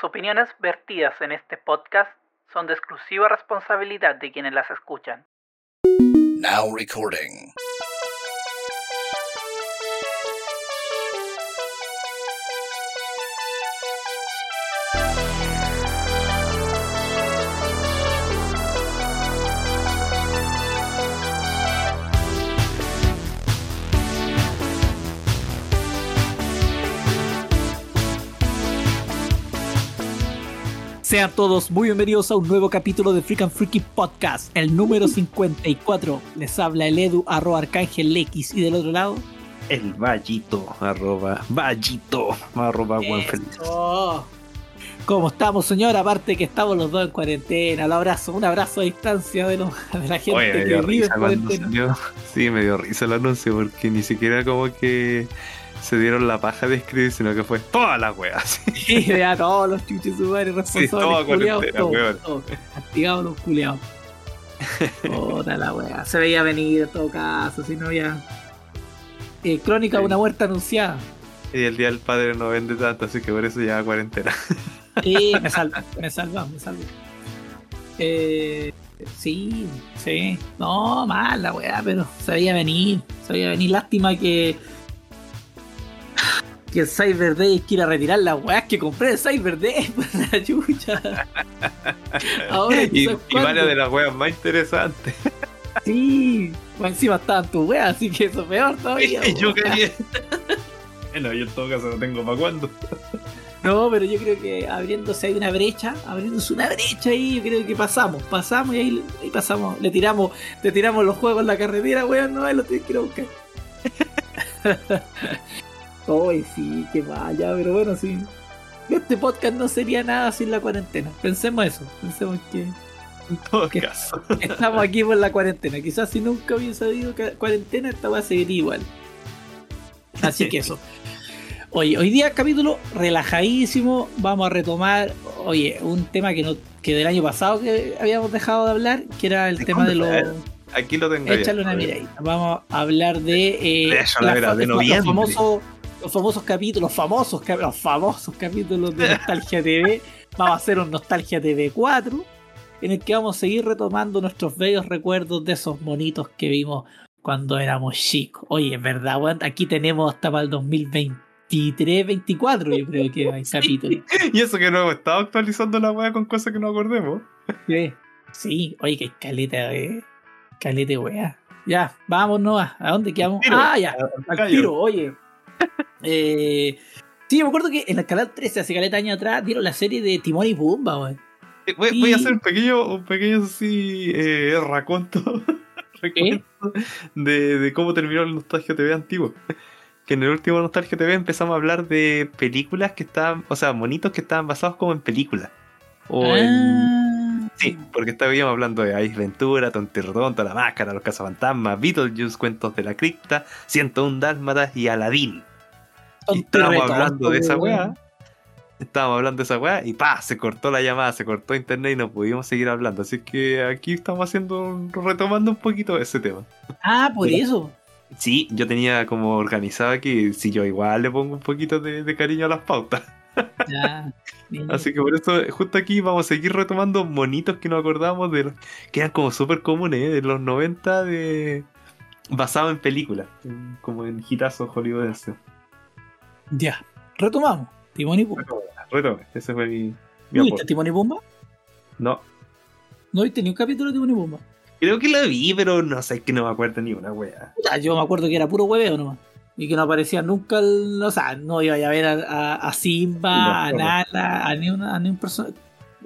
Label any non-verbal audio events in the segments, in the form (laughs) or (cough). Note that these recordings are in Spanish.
Las opiniones vertidas en este podcast son de exclusiva responsabilidad de quienes las escuchan. Sean todos muy bienvenidos a un nuevo capítulo de Freak and Freaky Podcast, el número 54. Les habla el Edu, arroba Arcángel X, y del otro lado. El Vallito, arroba Vallito, arroba Juan Feliz. Eso. ¿Cómo estamos, señor? Aparte que estamos los dos en cuarentena. Un abrazo, un abrazo a distancia de, la gente Oye, me que vive en cuarentena. salió. Sí, me dio risa el anuncio porque ni siquiera como que se dieron la paja de escribir, sino que fue toda la wea. (laughs) así. Sí, de a todos los chuches sumares responsables. toda culiados, todos, weón. todos. Los culiados. Puta la wea. Se veía venir en todo caso, si no ya. Eh, crónica de Sí. una muerte anunciada. Y el día del padre no vende tanto, así que por eso ya cuarentena. Sí, me (laughs) salva, me salva, me salva. Eh, sí, sí. No, mal la weá, pero se veía venir. Se veía venir. Lástima que. Que el Cyber Day quiera retirar las weas que compré de Cyber Day (laughs) por la chucha. Ahora y, ¿sabes y varias de las weas más interesantes. Sí, pues encima estaban tus weas, así que eso es peor todavía. (laughs) Yo quería. (laughs) Bueno, yo en todo caso no tengo para cuándo. No, pero yo creo que abriéndose hay una brecha, abriéndose una brecha ahí, yo creo que pasamos, pasamos y ahí, ahí pasamos, le tiramos, le tiramos los juegos en la carretera, weón, no, ahí lo tienes que ir a buscar. Ay, sí, qué vaya, pero bueno, sí. Este podcast no sería nada sin la cuarentena. Pensemos eso, pensemos que ¿Qué? caso. (laughs) estamos aquí por la cuarentena. Quizás si nunca hubiese habido cuarentena, esta va a seguir igual. Así que eso. (laughs) Oye, hoy día capítulo relajadísimo. Vamos a retomar, oye, un tema que no que del año pasado que habíamos dejado de hablar, que era el ¿De tema de los. Aquí lo tengo. ya. Échale una miradita. Vamos a hablar de, eh, De eso, la verdad, de los, noviembre. famosos, los famosos capítulos, los famosos, los famosos capítulos de Nostalgia TV. Vamos a hacer un Nostalgia TV 4, en el que vamos a seguir retomando nuestros bellos recuerdos de esos monitos que vimos cuando éramos chicos. Oye, es verdad, aquí tenemos hasta para el 2023, 24, yo creo que hay (laughs) capítulos. Y eso que no hemos estado actualizando la wea con cosas que no acordemos. Sí, sí, oye, que caleta de. Caleta de wea. Ya, vámonos. ¿A ¿A dónde quedamos? Tiro. Ah, ya, al tiro, oye. Eh, sí, me acuerdo que en el canal 13, hace caleta años atrás, dieron la serie de Timón y Pumba, weón. Eh, Voy, a hacer un pequeño, un pequeño así, eh, raconto, (laughs) de, de cómo terminó el Nostalgia TV antiguo. Que en el último Nostalgia TV empezamos a hablar de películas que estaban, o sea, monitos que estaban basados como en películas. O en. Ah, Sí, porque estábamos hablando de Ace Ventura, Tontirrodonto, La Máscara, Los Cazafantasmas, Beetlejuice, Cuentos de la Cripta, 101 Dálmatas y Aladdin. Estábamos hablando de esa weá. Estábamos hablando de esa weá y pa, se cortó la llamada, se cortó internet y no pudimos seguir hablando. Así que aquí estamos haciendo, retomando un poquito ese tema. Ah, por eso. Sí, yo tenía como organizado aquí, si yo igual le pongo un poquito de, de cariño a las pautas. Ya. Así que por eso, justo aquí vamos a seguir retomando monitos que nos acordamos de los que eran como súper comunes, ¿eh? de los 90, de basado en películas, como en hitazos hollywoodenses. Ya. Retomamos. Timón y Pumba. Retome, ese fue mi, mi ¿No viste. Timón y Pumba? No, ¿No viste ni un capítulo de Timón y Pumba? Creo que la vi, pero no sé, es que no me acuerdo ni una wea. Puta, yo me acuerdo que era puro hueveo nomás. Y que no aparecía nunca, el- o sea, no iba a ver a, a- a Simba, a Nala, a ni, una, a ni un personaje.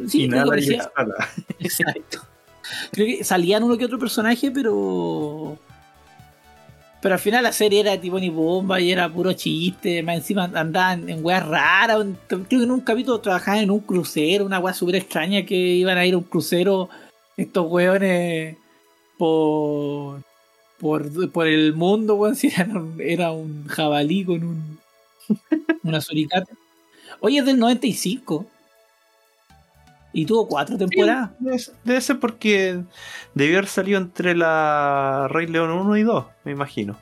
Sí, y creo nada, aparecía. (laughs) Exacto. Creo que salían uno que otro personaje, pero. Pero al final la serie era Timón y Bomba y era puro chiste. Más encima andaban en weas raras. Creo que en un capítulo trabajaban en un crucero, una wea súper extraña que iban a ir a un crucero estos weones por. por, por el mundo, weón. (laughs) Si era, un- era un jabalí con un. una suricata. Oye, es del 95. Y tuvo cuatro temporadas. Debe ser- Debe ser porque debió haber salido entre la Rey León 1 y 2, me imagino.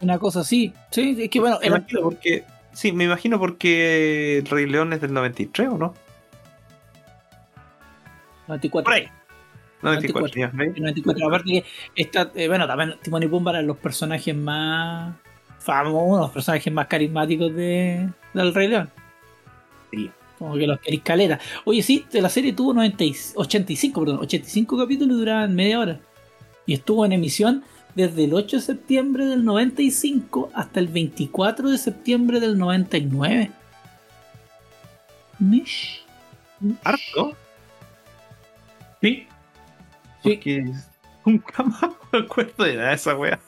Una cosa así. Sí, es que bueno, Me imagino porque sí, me imagino porque el Rey León es del 93, ¿o no? 94. Por ahí. 94, ya, ¿ves? El 94. Aparte que esta, eh, bueno, también Timón y Pumba eran los personajes más famosos, los personajes más carismáticos de, del Rey León. Sí. Como que los queréis calera. Oye, sí, la serie tuvo 90 y- 85, perdón, 85 capítulos y duraban media hora. Y estuvo en emisión desde el 8 de septiembre del 95 hasta el 24 de septiembre del 99. Mish. ¿Harto? Sí. Sí. Porque nunca (laughs) más me acuerdo de nada de esa wea.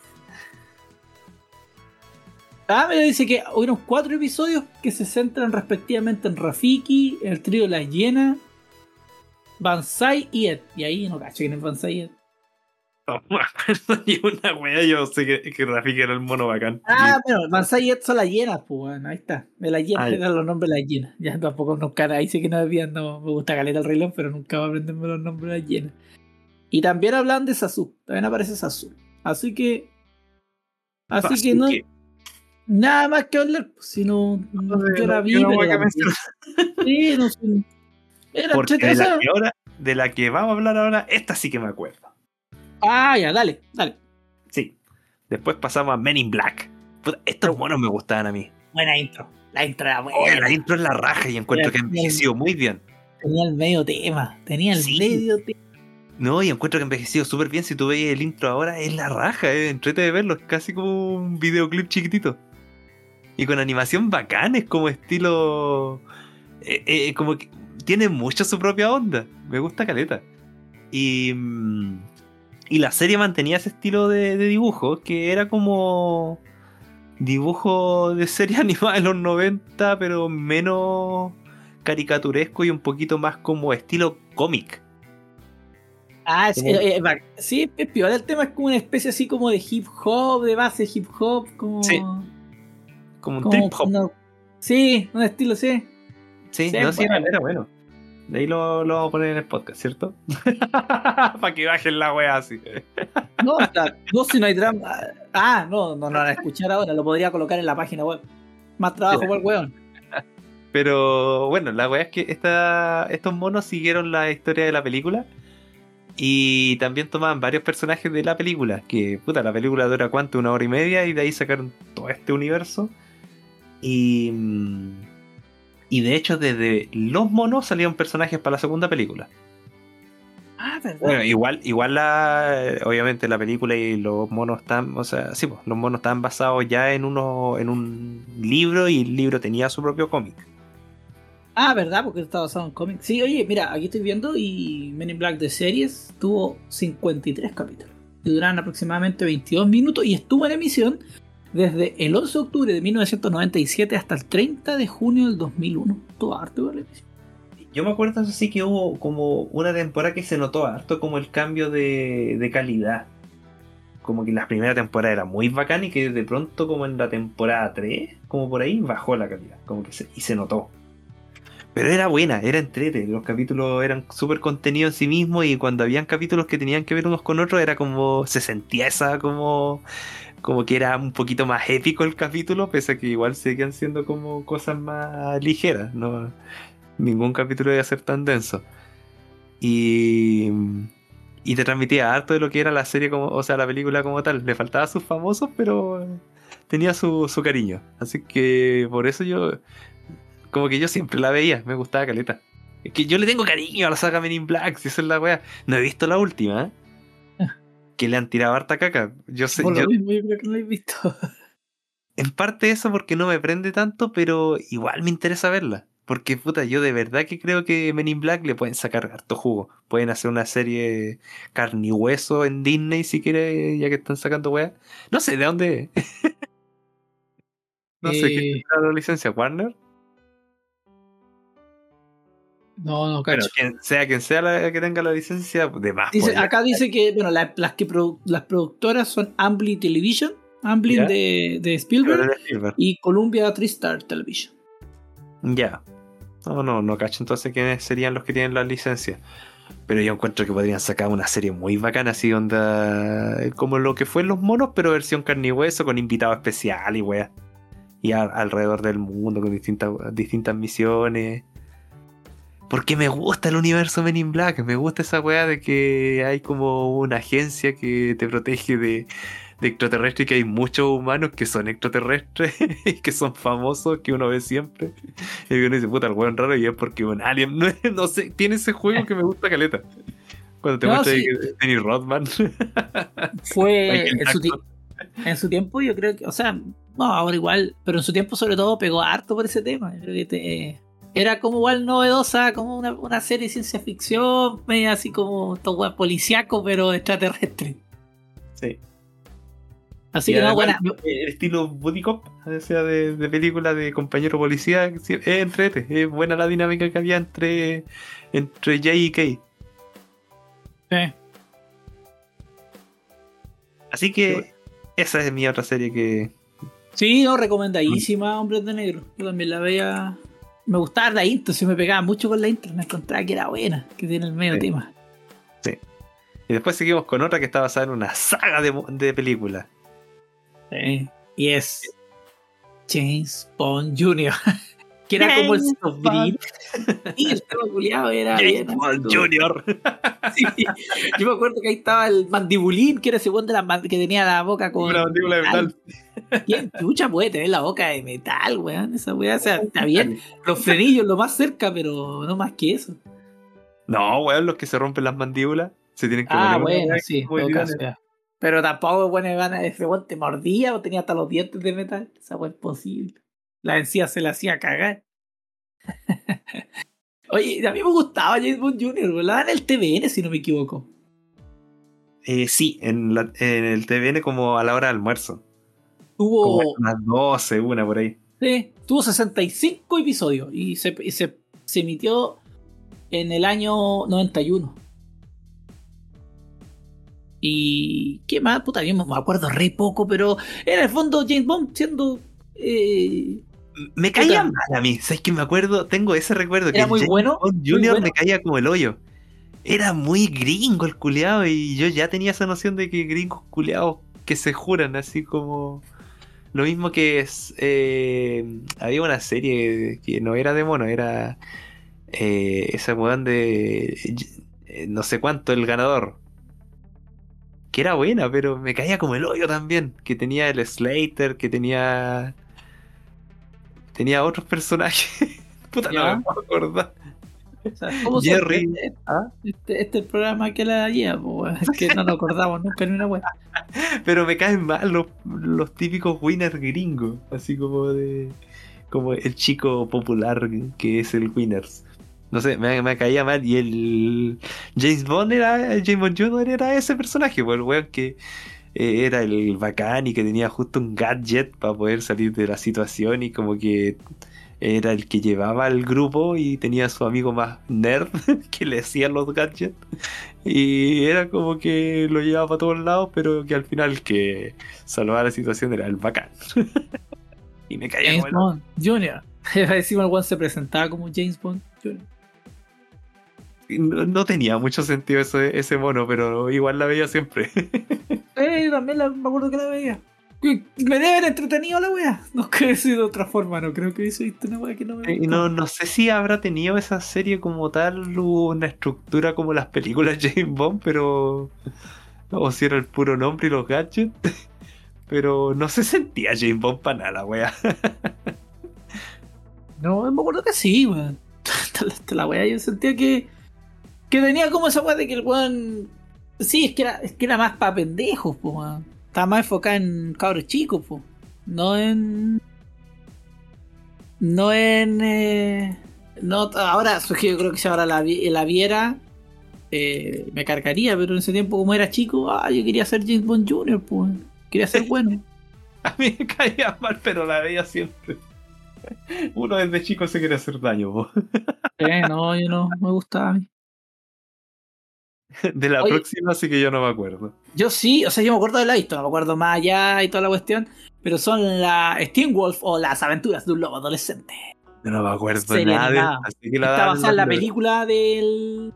Ah, me dice que hubieron cuatro episodios que se centran respectivamente en Rafiki, el trío La Hiena, Banzai y Ed. Y ahí no cacho quién es Banzai y Ed. No me acuerdo ni una wea. Yo sé que, que Rafiki era el mono bacán. Ah, bueno, Banzai y Ed son las hienas, pues bueno, ahí está. De las hienas, eran los nombres de las hienas. Ya tampoco nunca, ahí sí que no había, no me gusta caleta el reloj, pero nunca va a aprenderme los nombres de las hienas. Y también hablan de Sasu, también aparece Sasu. Así que. Así que no. Nada más que hablar, pues, si no. yo la vi, Yo no pero voy a la- mencionar. Sí, no sé. Era Porque de la, que ahora, de la que vamos a hablar ahora, esta sí que me acuerdo. Ah, ya, dale, dale. Sí. Después pasamos a Men in Black. Puta, estos monos me gustaban a mí. Buena intro. La intro era buena. Oye, la intro es la raja y encuentro que ha envejecido muy bien. Tenía el medio tema. Tenía el Sí. medio tema. No, y encuentro que ha envejecido súper bien. Si tú veis el intro ahora, es la raja, eh. entrete de verlo. Es casi como un videoclip chiquitito. Y con animación bacán, es como estilo. eh, eh, como que tiene mucho su propia onda. Me gusta caleta. Y. mm, Y la serie mantenía ese estilo de, de dibujo, que era como. Dibujo de serie (laughs) animada de los 90, pero menos caricaturesco y un poquito más como estilo cómic. Ah, es- eh, eh, sí, es piola. El tema es como una especie así como de hip hop, de base hip hop, como. Sí, Como un como trip hop. una- sí, un estilo, sí. Sí, Sí, no, sí, bueno. era bueno. De ahí lo, lo vamos a poner en el podcast, ¿cierto? (laughs) Para que bajen la wea así. No, o sea, no, si no hay drama. Ah, no, no, no, lo van a escuchar ahora, lo podría colocar en la página web. Más trabajo Sí. por el weón. Pero bueno, la wea es que esta, estos monos siguieron la historia de la película. Y también tomaban varios personajes de la película. Que puta, la película dura cuánto, una hora y media. Y de ahí sacaron todo este universo. Y. Y de hecho, desde los monos salieron personajes para la segunda película. Ah, verdad. Bueno, igual, igual la, obviamente la película y los monos están, o sea, sí, pues, los monos están basados ya en uno, en un libro y el libro tenía su propio cómic. Ah, ¿verdad? Porque está basado en cómics. Sí, oye, mira, aquí estoy viendo y Men in Black de series tuvo 53 capítulos. Y duraron aproximadamente 22 minutos y estuvo en emisión desde el 11 de octubre de 1997 hasta el 30 de junio del 2001. Tuvo harto emisión. Yo me acuerdo eso sí que hubo como una temporada que se notó harto como el cambio de, de calidad. Como que la primera temporada era muy bacán y que de pronto como en la temporada 3, como por ahí, bajó la calidad. Como que se, y se notó. Pero era buena, era entrete. Los capítulos eran súper contenidos en sí mismos y cuando habían capítulos que tenían que ver unos con otros era como... Se sentía esa como... Como que era un poquito más épico el capítulo, pese a que igual seguían siendo como cosas más ligeras. No, ningún capítulo iba a ser tan denso. Y, y te transmitía harto de lo que era la serie, como, o sea, la película como tal. Le faltaba sus famosos, pero tenía su, su cariño. Así que por eso yo, como que yo siempre la veía, me gustaba Caleta. Es que yo le tengo cariño a la saga Men in Black, si esa es la wea. No he visto la última, ¿eh? Que le han tirado harta caca. Yo sé, Por yo- lo mismo, yo creo que no lo he visto. (laughs) en parte eso porque no me prende tanto, pero igual me interesa verla. Porque, puta, yo de verdad que creo que Men in Black le pueden sacar harto jugo. Pueden hacer una serie carne y hueso en Disney si quiere, ya que están sacando weas. No sé de dónde. (laughs) no sé quién Eh, la licencia, Warner. No, no, Bueno, cacho. quien sea quien sea la que tenga la licencia, de más. Dice, podría. acá dice que bueno, la- las que produ- las productoras son Amblin Television, Amblin de, de Spielberg y Columbia TriStar Television. Ya. No, no, no cacho entonces quiénes serían los que tienen la licencia. Pero yo encuentro que podrían sacar una serie muy bacana, así onda. Como lo que fue Los Monos, pero versión carne y hueso, con invitado especial y wea. y a- alrededor del mundo con distintas, distintas misiones. Porque me gusta el universo Men in Black, me gusta esa weá de que hay como una agencia que te protege de, de extraterrestres y que hay muchos humanos que son extraterrestres (laughs) y que son famosos, que uno ve siempre. Y uno dice, puta, el weón raro y es porque un alien, (laughs) no, no sé, tiene ese juego que me gusta caleta. Cuando te No, muestra sí. Dennis Rodman. (laughs) Fue en su, en su tiempo, yo creo que, o sea, no, ahora igual, pero en su tiempo sobre todo pegó harto por ese tema. Yo creo que te- era como igual novedosa, como una, una serie de ciencia ficción, media así como todo policíaco, pero extraterrestre. Sí. Así Y que no, buena. El estilo Buddy Cop, o sea, de, de película de compañero policía, es entrete, es buena la dinámica que había entre, entre Jay y Kay. Sí. Así que esa es mi otra serie que. Sí, no, recomendadísima, Hombres de Negro. Yo también la veía. Me gustaba la intro, se me pegaba mucho con la intro. Me encontraba que era buena, que tiene el medio Sí. tema. Y después seguimos con otra que está basada en una saga de, de películas. Sí. Y es James Bond Jr. (laughs) que era como el sobrino. Y el tema culiado era bien. (laughs) Sí. Yo me acuerdo que ahí estaba el mandibulín, que era ese weón de la que tenía la boca con. Una mandíbula de metal. ¿Quién chucha puede tener la boca de metal, weón? Esa weá, o sea, está bien. Los frenillos lo más cerca, pero no más que eso. No, weón, los que se rompen las mandíbulas se tienen que Ah, bueno, sí. Pero tampoco, bueno, gana ese weón te mordía o tenía hasta los dientes de metal. Esa weá es posible. La encía se la hacía cagar. Oye, a mí me gustaba James Bond Jr., ¿verdad? En el TVN, si no me equivoco. Eh, sí, en, la- en el TVN como a la hora de almuerzo. Tuvo, Como las 12, una por ahí. sí, tuvo 65 episodios y se, y se, se emitió en el año 91. Y qué más, puta, yo me acuerdo re poco, pero en el fondo James Bond siendo eh, Me caía Puta. mal a mí. ¿Sabes que me acuerdo? Tengo ese recuerdo. Era que muy James bueno, Bond muy bueno. me caía como el hoyo. Era muy gringo el culeado y yo ya tenía esa noción de que gringos culeados que se juran así como... Lo mismo que es... eh, había una serie que no era de mono, era... eh, esa weón de... eh, no sé cuánto, el ganador. Que era buena, pero me caía como el hoyo también. Que tenía el Slater, que tenía tenía otros personajes. (laughs) Puta, Ya. no me puedo acordar. O sea, ¿cómo se- Jerry. Este, ¿Ah? este, este es el programa que la weón. es que no nos acordamos nunca ni una wea. (laughs) Pero me caen mal los, los típicos winners gringos. Así como de. Como el chico popular que es el winners. No sé, me, me caía mal. Y el James Bond era. James Bond Jr. era ese personaje, pues el weón que eh, era el bacán y que tenía justo un gadget para poder salir de la situación y como que era el que llevaba al grupo y tenía a su amigo más nerd (laughs) que le hacían los gadgets y era como que lo llevaba para todos lados pero que al final el que salvaba la situación era el bacán (laughs) y me caía James Bond Jr. (laughs) Encima el weón se presentaba como James Bond Jr. no, no tenía mucho sentido ese, ese mono pero igual la veía siempre Eh, yo también la- me acuerdo que la veía. Me debe haber entretenido la wea. No creo que sido de otra forma, no creo que hubiese visto una wea que no me Y no, no sé si habrá tenido esa serie como tal una estructura como las películas James Bond, pero. O si era el puro nombre y los gadgets. (laughs) Pero no se sentía James Bond para nada, wea. (laughs) No, me acuerdo que sí, weón. Hasta la- hasta la wea yo sentía que. Que tenía como esa wea de que el weón. Sí, es que era, es que era más para pendejos, po. Estaba más enfocada en cabros chicos, po. No en. No en. eh, no, ahora, yo creo que si ahora la, vi- la viera. eh, me cargaría, pero en ese tiempo, como era chico, ah, yo quería ser James Bond Jr., po, weón. Quería ser bueno. (laughs) A mí me caía mal, pero la veía siempre. Uno desde chico se quiere hacer daño, po. Eh, no, yo no me gustaba a mí. (laughs) De la Oye. próxima sí que yo no me acuerdo. Yo sí, o sea, yo me acuerdo de la historia, no me acuerdo más allá y toda la cuestión, pero son la Steam Wolf o las aventuras de un lobo adolescente. Yo no me acuerdo Serie nada de así que la Está basada en la película del.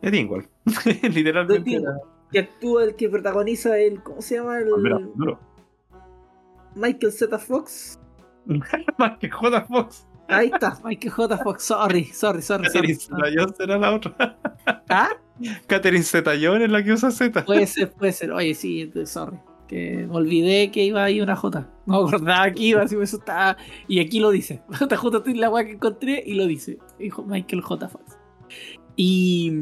De Dingwall. (laughs) Literalmente. que actúa el que protagoniza el. ¿Cómo se llama? El. Mira, duro. Michael Z. Fox. (laughs) Que J. Fox. Ahí está, Michael J. Fox. Sorry, sorry, sorry. Catherine sorry. Zeta-Jones era la otra. ¿Ah? (laughs) Catherine Zeta-Jones es la que usa Z. Puede ser, puede ser. Oye, sí, sorry. Que me olvidé que iba ahí una J. No me acordaba que iba, así eso estaba. Y aquí lo dice. (laughs) J. J. la weá que encontré y lo dice. Dijo Michael J. Fox. Y.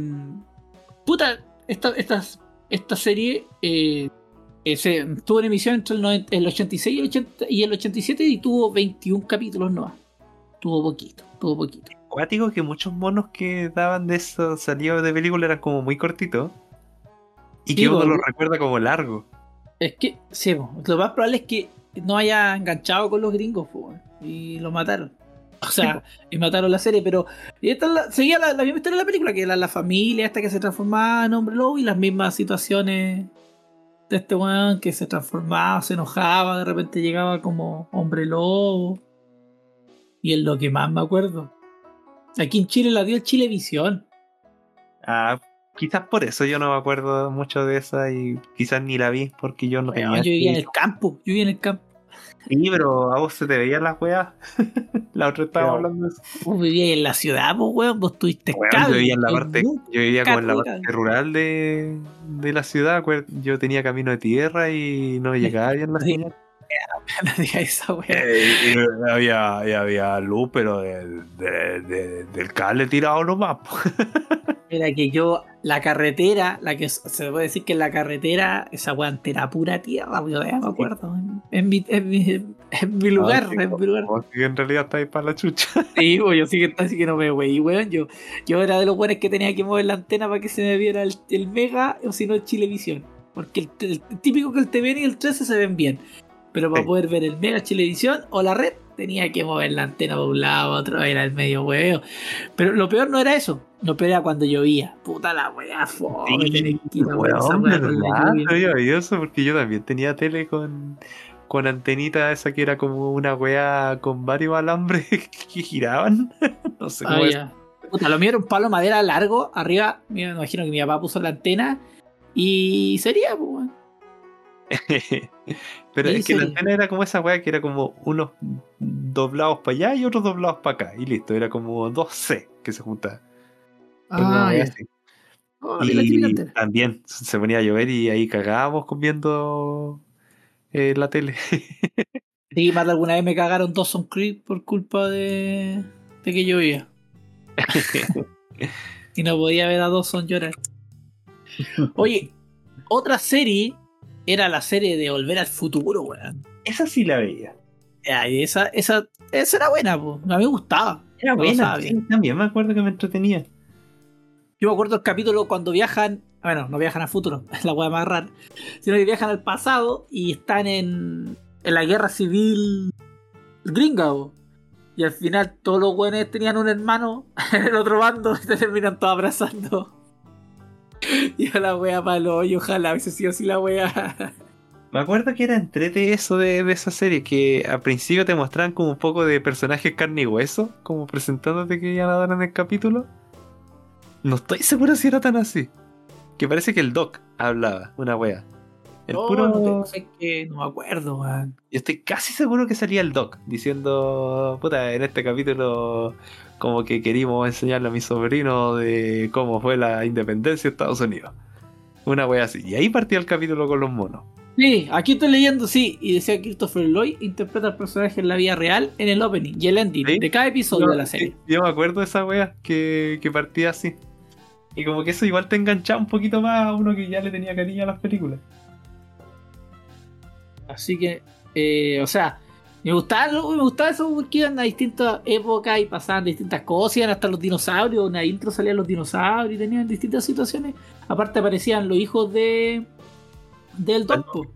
Puta, esta, esta, esta serie eh, eh, se, estuvo en emisión entre el, 90 el 86 y el, 80 y el 87 y tuvo 21 capítulos nomás. Tuvo poquito, tuvo poquito. Que muchos monos que daban de esos salidos de película eran como muy cortitos. Y Sí, que uno los recuerda como largo. Es que, sí, lo más probable es que no haya enganchado con los gringos, y lo mataron. O sea, y mataron la serie, pero y esta es la- seguía la, la misma historia de la película, que era la familia esta que se transformaba en hombre lobo y las mismas situaciones de este weón que se transformaba, se enojaba, de repente llegaba como hombre lobo. Y es lo que más me acuerdo. Aquí en Chile la dio el Chilevisión. Ah, quizás por eso yo no me acuerdo mucho de esa y quizás ni la vi porque yo no tenía. yo vivía en el campo, yo vivía en el campo. Sí, pero a vos se te veían las weas. (laughs) la otra estaba Pero- hablando de eso. Vos vivías en la ciudad, pues weón, vos tuviste Weón, cable. yo vivía en la parte, yo vivía como en la parte rural de, de la ciudad. Yo tenía camino de tierra y no llegaba bien la Sí. (laughs) esa. Eh, y había, y había luz, pero de- de- de- del cable tirado nomás. Era (laughs) que yo, la carretera, la que se puede decir que la carretera, esa weá era pura tierra, yo ya me acuerdo. En, en mi, en, mi, en mi lugar, Ah, sí, en mi lugar. que en realidad está ahí para la chucha. (laughs) Sí, pues, yo sí que, así que no me wey, weón. Yo, yo era de los weones que tenía que mover la antena para que se me viera el, el Mega o si no Chilevisión. Porque el, el típico que el TVN y el 13 se ven bien. Pero para Sí. poder ver el Mega Chilevisión o la red, tenía que mover la antena de un lado a otro, era el medio huevo. Pero lo peor no era eso. Lo peor era cuando llovía. Puta la weá, fome, weá oído eso porque yo también tenía tele con, con antenita esa que era como una wea con varios alambres (laughs) que giraban. (laughs) no sé Ah, cómo es. ya. Puta, lo mío era un palo de madera largo. Arriba, me imagino que mi papá puso la antena. Y sería, pues. (laughs) Pero es que la antena era como esa wea que era como unos doblados para allá y otros doblados para acá. Y listo, era como dos C que se juntaban. Ah. Oh, la Y antena. también se ponía a llover y ahí cagábamos con viendo eh, la tele. (laughs) Sí, más de alguna vez me cagaron Dawson Creek por culpa de, de que llovía. (laughs) y no podía ver a Dawson llorar. Oye, otra serie era la serie de Volver al Futuro, weón. Esa sí la veía. Ya, y esa, esa, esa era buena, po. a mí me gustaba. Era buena, sí, también me acuerdo que me entretenía. Yo me acuerdo el capítulo cuando viajan, bueno, no viajan al futuro, (laughs) es la weá más rara, sino que viajan al pasado y están en, en la guerra civil gringa, po. Y al final todos los weones tenían un hermano (laughs) en el otro bando y se terminan todos abrazando. (laughs) Y a la wea palo, y ojalá hubiese sido así la wea. Me acuerdo que era entrete eso de, de esa serie, que al principio te mostraban como un poco de personajes carne y hueso, como presentándote que iban a dar en el capítulo. No estoy seguro si era tan así. Que parece que el Doc hablaba, una wea. El No, puro... no, sé que no me acuerdo, weón. Yo estoy casi seguro que salía el Doc diciendo, puta, en este capítulo como que queríamos enseñarle a mi sobrino de cómo fue la independencia de Estados Unidos. Una wea así. Y ahí partía el capítulo con los monos. Sí, aquí estoy leyendo, sí, y decía Christopher Lloyd interpreta al personaje en la vida real en el opening y el ending ¿Sí? de cada episodio Yo- de la serie. Yo me acuerdo de esa wea que, que partía así. Y como que eso igual te enganchaba un poquito más a uno que ya le tenía cariño a las películas. Así que, eh, o sea, me gustaba, me gustaba eso porque iban a distintas épocas y pasaban distintas cosas, iban hasta los dinosaurios, en la intro salían los dinosaurios y tenían distintas situaciones. Aparte aparecían los hijos de del Doctor.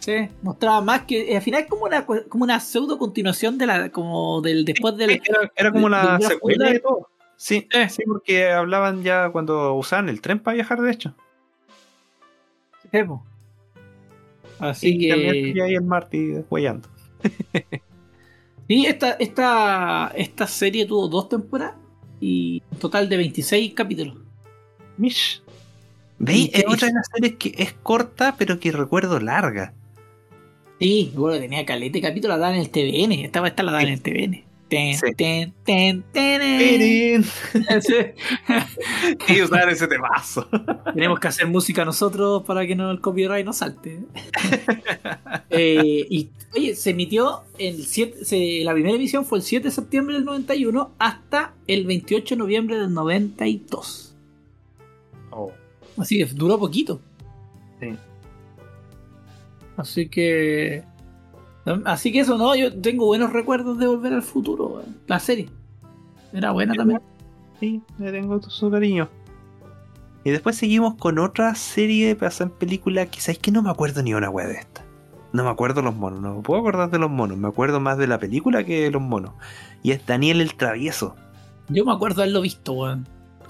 Sí, mostraba más que al final es como una como una pseudo continuación de la como del después del Era, era como una de- secuela de todo. Sí, Eh. sí, porque hablaban ya cuando usaban el tren para viajar, de hecho. Emo. Así y también que salía ahí el Marty huellando. (laughs) sí, esta, esta, esta serie tuvo dos temporadas y un total de 26 capítulos. Mish. ¿Veis? Es otra de las series que es corta, pero que recuerdo larga. Sí, bueno, tenía caleta de capítulo, la daban en el TVN. Esta esta la daban en el TVN. Ten, Sí. ten, ten, ten. (laughs) Y usar ese temazo. Tenemos que hacer música nosotros para que no el copyright no salte. (laughs) Eh, y oye, se emitió el 7, se- la primera emisión fue el 7 de septiembre del 91 hasta el 28 de noviembre del 92. Oh, Así que duró poquito. sí. Así que. Así que eso no, yo tengo buenos recuerdos de volver al futuro, weón. la serie. Era buena también. Sí, le tengo su cariño. Y después seguimos con otra serie basada en película que sabéis que no me acuerdo ni una wea de esta. No me acuerdo los monos, no me puedo acordar de los monos, me acuerdo más de la película que de los monos. Y es Daniel el Travieso. Yo me acuerdo haberlo visto, weón.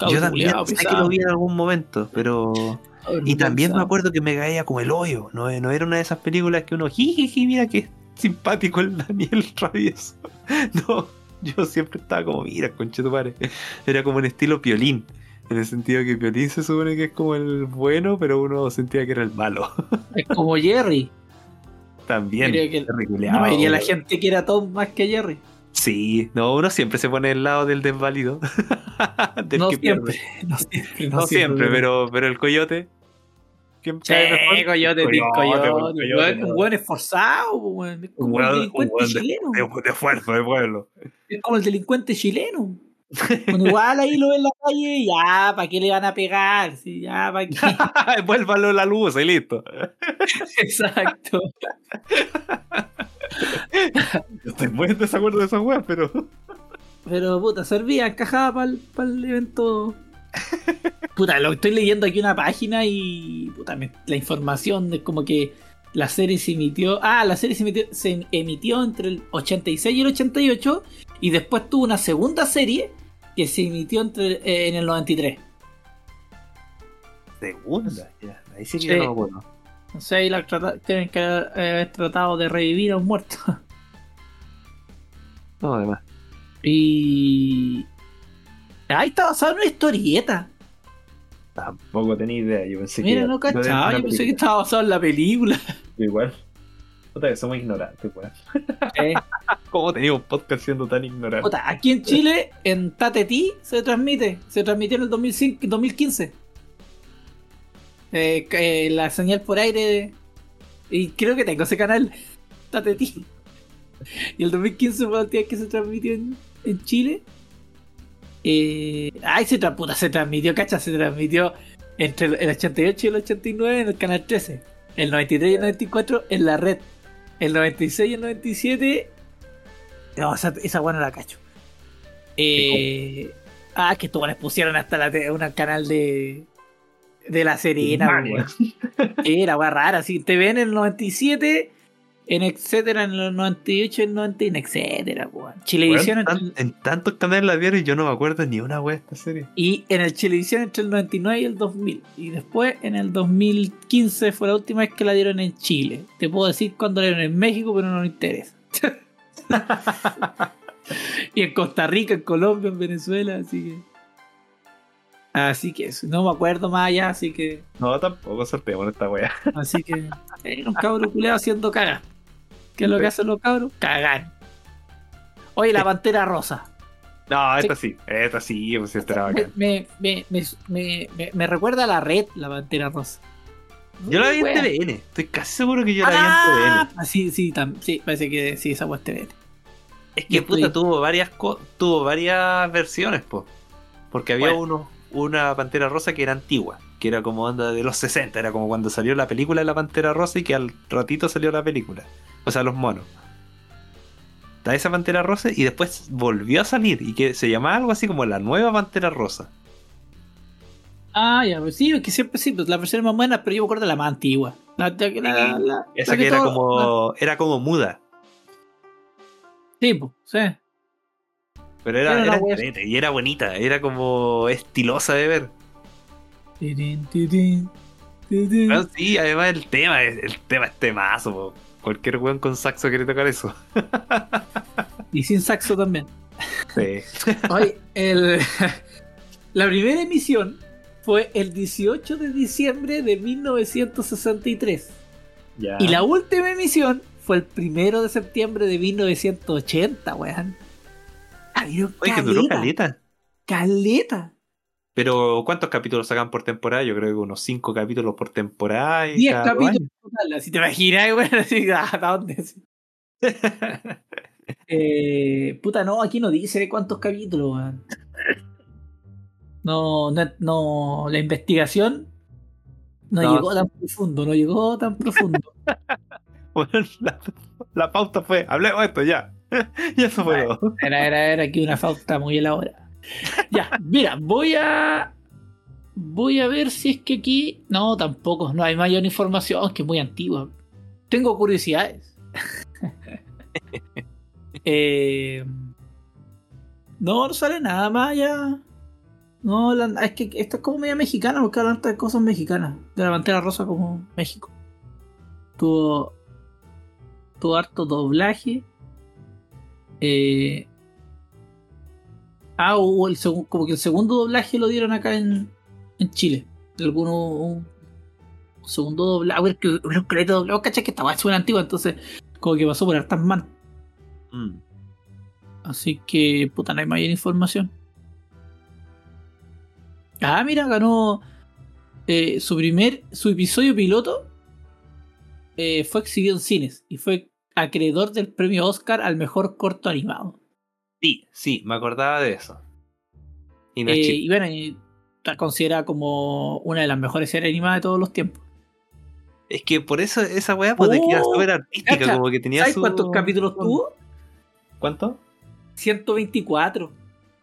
Yo también sé que lo vi en algún momento, pero... Y también me acuerdo que me caía como el hoyo. No, no era una de esas películas que uno, jijiji, mira que simpático el Daniel (laughs) Travieso. No, yo siempre estaba como, mira, conchetumare. Era como en estilo Piolín. En el sentido que Piolín se supone que es como el bueno, pero uno sentía que era el malo. (laughs) Es como Jerry. También. Diría que mayoría de la gente quiere a Tom más que Jerry. Sí, no, uno siempre se pone del lado del desválido. (laughs) del no que siempre, no siempre, No, siempre, pero, pero el coyote. ¿Quién Sí, coyote, Coyote, un buen esforzado, weón. Un de- chileno. de, de esfuerzo, de pueblo. Es como el delincuente chileno. (laughs) Bueno, igual ahí lo ven en la calle, ya, ¿para qué le van a pegar? Sí, ya, ¿para qué? (laughs) Vuélvalo la luz y listo. (laughs) Exacto. Yo estoy muy en desacuerdo de esa weá, pero. Pero puta, servía, encajaba para el evento. (laughs) Puta, lo estoy leyendo aquí una página y puta, me- la información es como que la serie se emitió. Ah, la serie se emitió, se emitió entre el 86 y el 88 y después tuvo una segunda serie que se emitió entre, eh, en el 93. Segunda, ya. Ahí sí que Sí. no me acuerdo. O sea, ahí la trata- tienen que haber tratado de revivir a un muerto. No, además. Y. Ahí está basado en una historieta. Tampoco tenía idea. Yo pensé Mira, que. no era- era cachaba, yo pensé que estaba basado en la película. (laughs) Igual. Puta, que somos ignorantes, weón. Eh, (laughs) ¿Cómo tenía un podcast siendo tan ignorante? puta, aquí en Chile, en Tatetí, se transmite. Se transmitió en el 2005, 2015. Eh, eh, la señal por aire. Y creo que tengo ese canal. (laughs) Tatetí. Y el 2015 fue el día que se transmitió en, en Chile. Eh, ay, se, puta, se transmitió, cacha, se transmitió entre el- el 88 y el 89 en el canal 13. El 93 y el 94 en la red. El 96 y el 97. No, esa, esa buena la cacho. Eh, ah, que estos les pusieron hasta la te- un canal de. De la Serena. Era weá rara, así. TV en el 97, en etcétera, en el 98, en el 90, etcétera, weón. Chilevisión entre- tan- en tantos canales la vieron y yo no me acuerdo ni una wea de esta serie. y en el Chilevisión entre el 99 y el 2000. Y después en el 2015 fue la última vez que la dieron en Chile. Te puedo decir cuándo la dieron en México, pero no me interesa. (laughs) y en Costa Rica, en Colombia, en Venezuela, así que. Así que eso. no me acuerdo más allá, así que. No, tampoco sorteamos esta wea. Así que. (laughs) Era un cabro culeado haciendo cagar. ¿Qué es lo que hacen los cabros? Cagar. Oye, la pantera rosa. No, esta sí, esta sí, pues esta era Me, bacán. me, me, me, me- recuerda a la red, la pantera rosa. Yo la vi en. TVN, estoy casi seguro que yo la vi Ah, en TVN. sí, sí, sí, parece que sí, esa es TVN. Es que puta tuvo varias tuvo varias versiones, po. Porque había uno, una pantera rosa que era antigua, que era como onda de los 60, era como cuando salió la película de la pantera rosa y que al ratito salió la película. O sea, los monos. Está esa pantera rosa y después volvió a salir y que se llamaba algo así como la nueva pantera rosa. Ah, ya, pues sí, es que siempre sí, pues la versión es más buena, pero yo me acuerdo de la más antigua. La, la- la- la- Esa que era todo- como era como muda, Sí, pues, sí. pero era, Era era entrete y era bonita, era como estilosa de ver. Tirin, tirin, tirin. Ah, sí, además el tema, el tema es temazo, po. Cualquier weón con saxo quiere tocar eso. Y sin saxo también. Sí. Oye, el, (laughs) la primera emisión fue el 18 de diciembre de 1963. Ya. Y la última emisión fue el primero de septiembre de 1980, weón. Oye, que duró caleta. caleta. Pero, ¿cuántos capítulos sacan por temporada? Yo creo que unos 5 capítulos por temporada. y 10 cada dos capítulos total, así te imaginas, (laughs) weón, así, ¿hasta dónde? años. (laughs) Eh, puta, no, aquí no dice cuántos capítulos. No, no, no, la investigación no, No, llegó tan profundo, no llegó tan profundo. (laughs) Bueno, la, la pauta fue, hablemos de esto ya. y eso fue Bueno. todo. Era, era, era aquí una falta muy elaborada. Ya, mira, voy a. Voy a ver si es que aquí. No, tampoco, no hay mayor información, que es muy antigua. Tengo curiosidades. (laughs) Eh, no, no sale nada más allá. No, la- es que esto es como media mexicana, porque hablan de cosas mexicanas. De la pantera rosa como México. Tuvo. Tuvo harto doblaje. Eh, ah, hubo el como que el segundo doblaje lo dieron acá en, en Chile. Alguno, un segundo doblaje. A ver, que un crédito doblado, ¿cachai? Que estaba súper antigua, entonces, como que pasó por hartas manos. Mm. Así que, puta, no hay mayor información. Ah, mira, ganó eh, su primer, su episodio piloto. eh, fue exhibido en cines y fue acreedor del premio Oscar al mejor corto animado. Sí, sí, me acordaba de eso. Y no Eh, y bueno, está considerada como una de las mejores series animadas de todos los tiempos. Es que por eso esa weá pues, de que era Oh, súper artística, cacha, como que tenía ¿Sabes su... cuántos capítulos tuvo? ¿Cuánto? 124.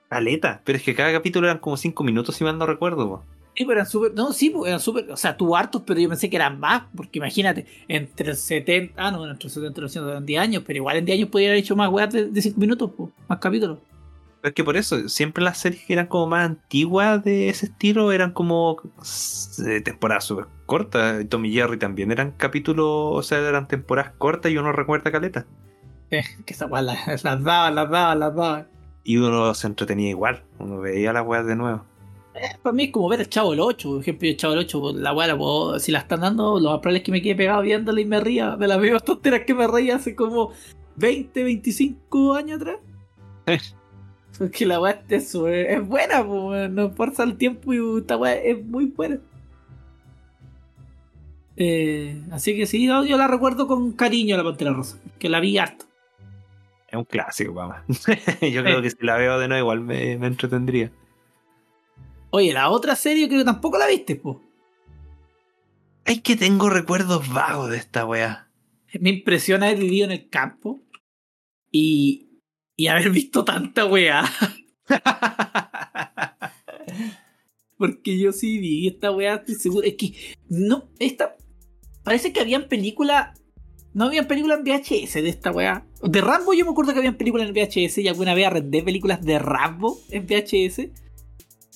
Caleta. Pero es que cada capítulo eran como 5 minutos, si mal no recuerdo. po. Sí, pero eran súper. No, sí, pues, eran súper. O sea, tuvo hartos, pero yo pensé que eran más. Porque imagínate, entre el 70. Ah, no, entre el 70 y los 100 eran 10 años. Pero igual en 10 años podría haber hecho más weas de 5 minutos, pues, más capítulos. Es que por eso, siempre las series que eran como más antiguas de ese estilo eran como eh, temporadas súper cortas. Tom y Jerry también eran capítulos, o sea, eran temporadas cortas y uno recuerda caleta. (laughs) Eh, que esa las, las daban, las daban, las daban. Y uno se entretenía igual, uno veía las weas de nuevo. Eh, para mí es como ver el Chavo el 8. Por ejemplo, el Chavo el 8, pues, la puedo. Si la están dando, lo más probable es que me quede pegado viéndola y me ría de las mismas (laughs) tonteras que me reía hace como 20, 25 años atrás. Eh. Porque la weá es, es buena, pues, no forza el tiempo y esta weá es muy buena. Eh, así que sí, yo la recuerdo con cariño la Pantera Rosa, que la vi harto. Es un clásico, vamos. (laughs) Yo creo que si la veo de nuevo igual me, me entretendría. Oye, la otra serie creo que tampoco la viste, pues. Es que tengo recuerdos vagos de esta wea. Me impresiona haber vivido en el campo y, y haber visto tanta weá. (laughs) Porque yo sí vi esta weá, estoy seguro. Es que no, esta. Parece que habían películas. No habían películas en VHS de esta weá. De Rambo yo me acuerdo que habían películas en VHS y alguna vez arrendé películas de Rambo en VHS.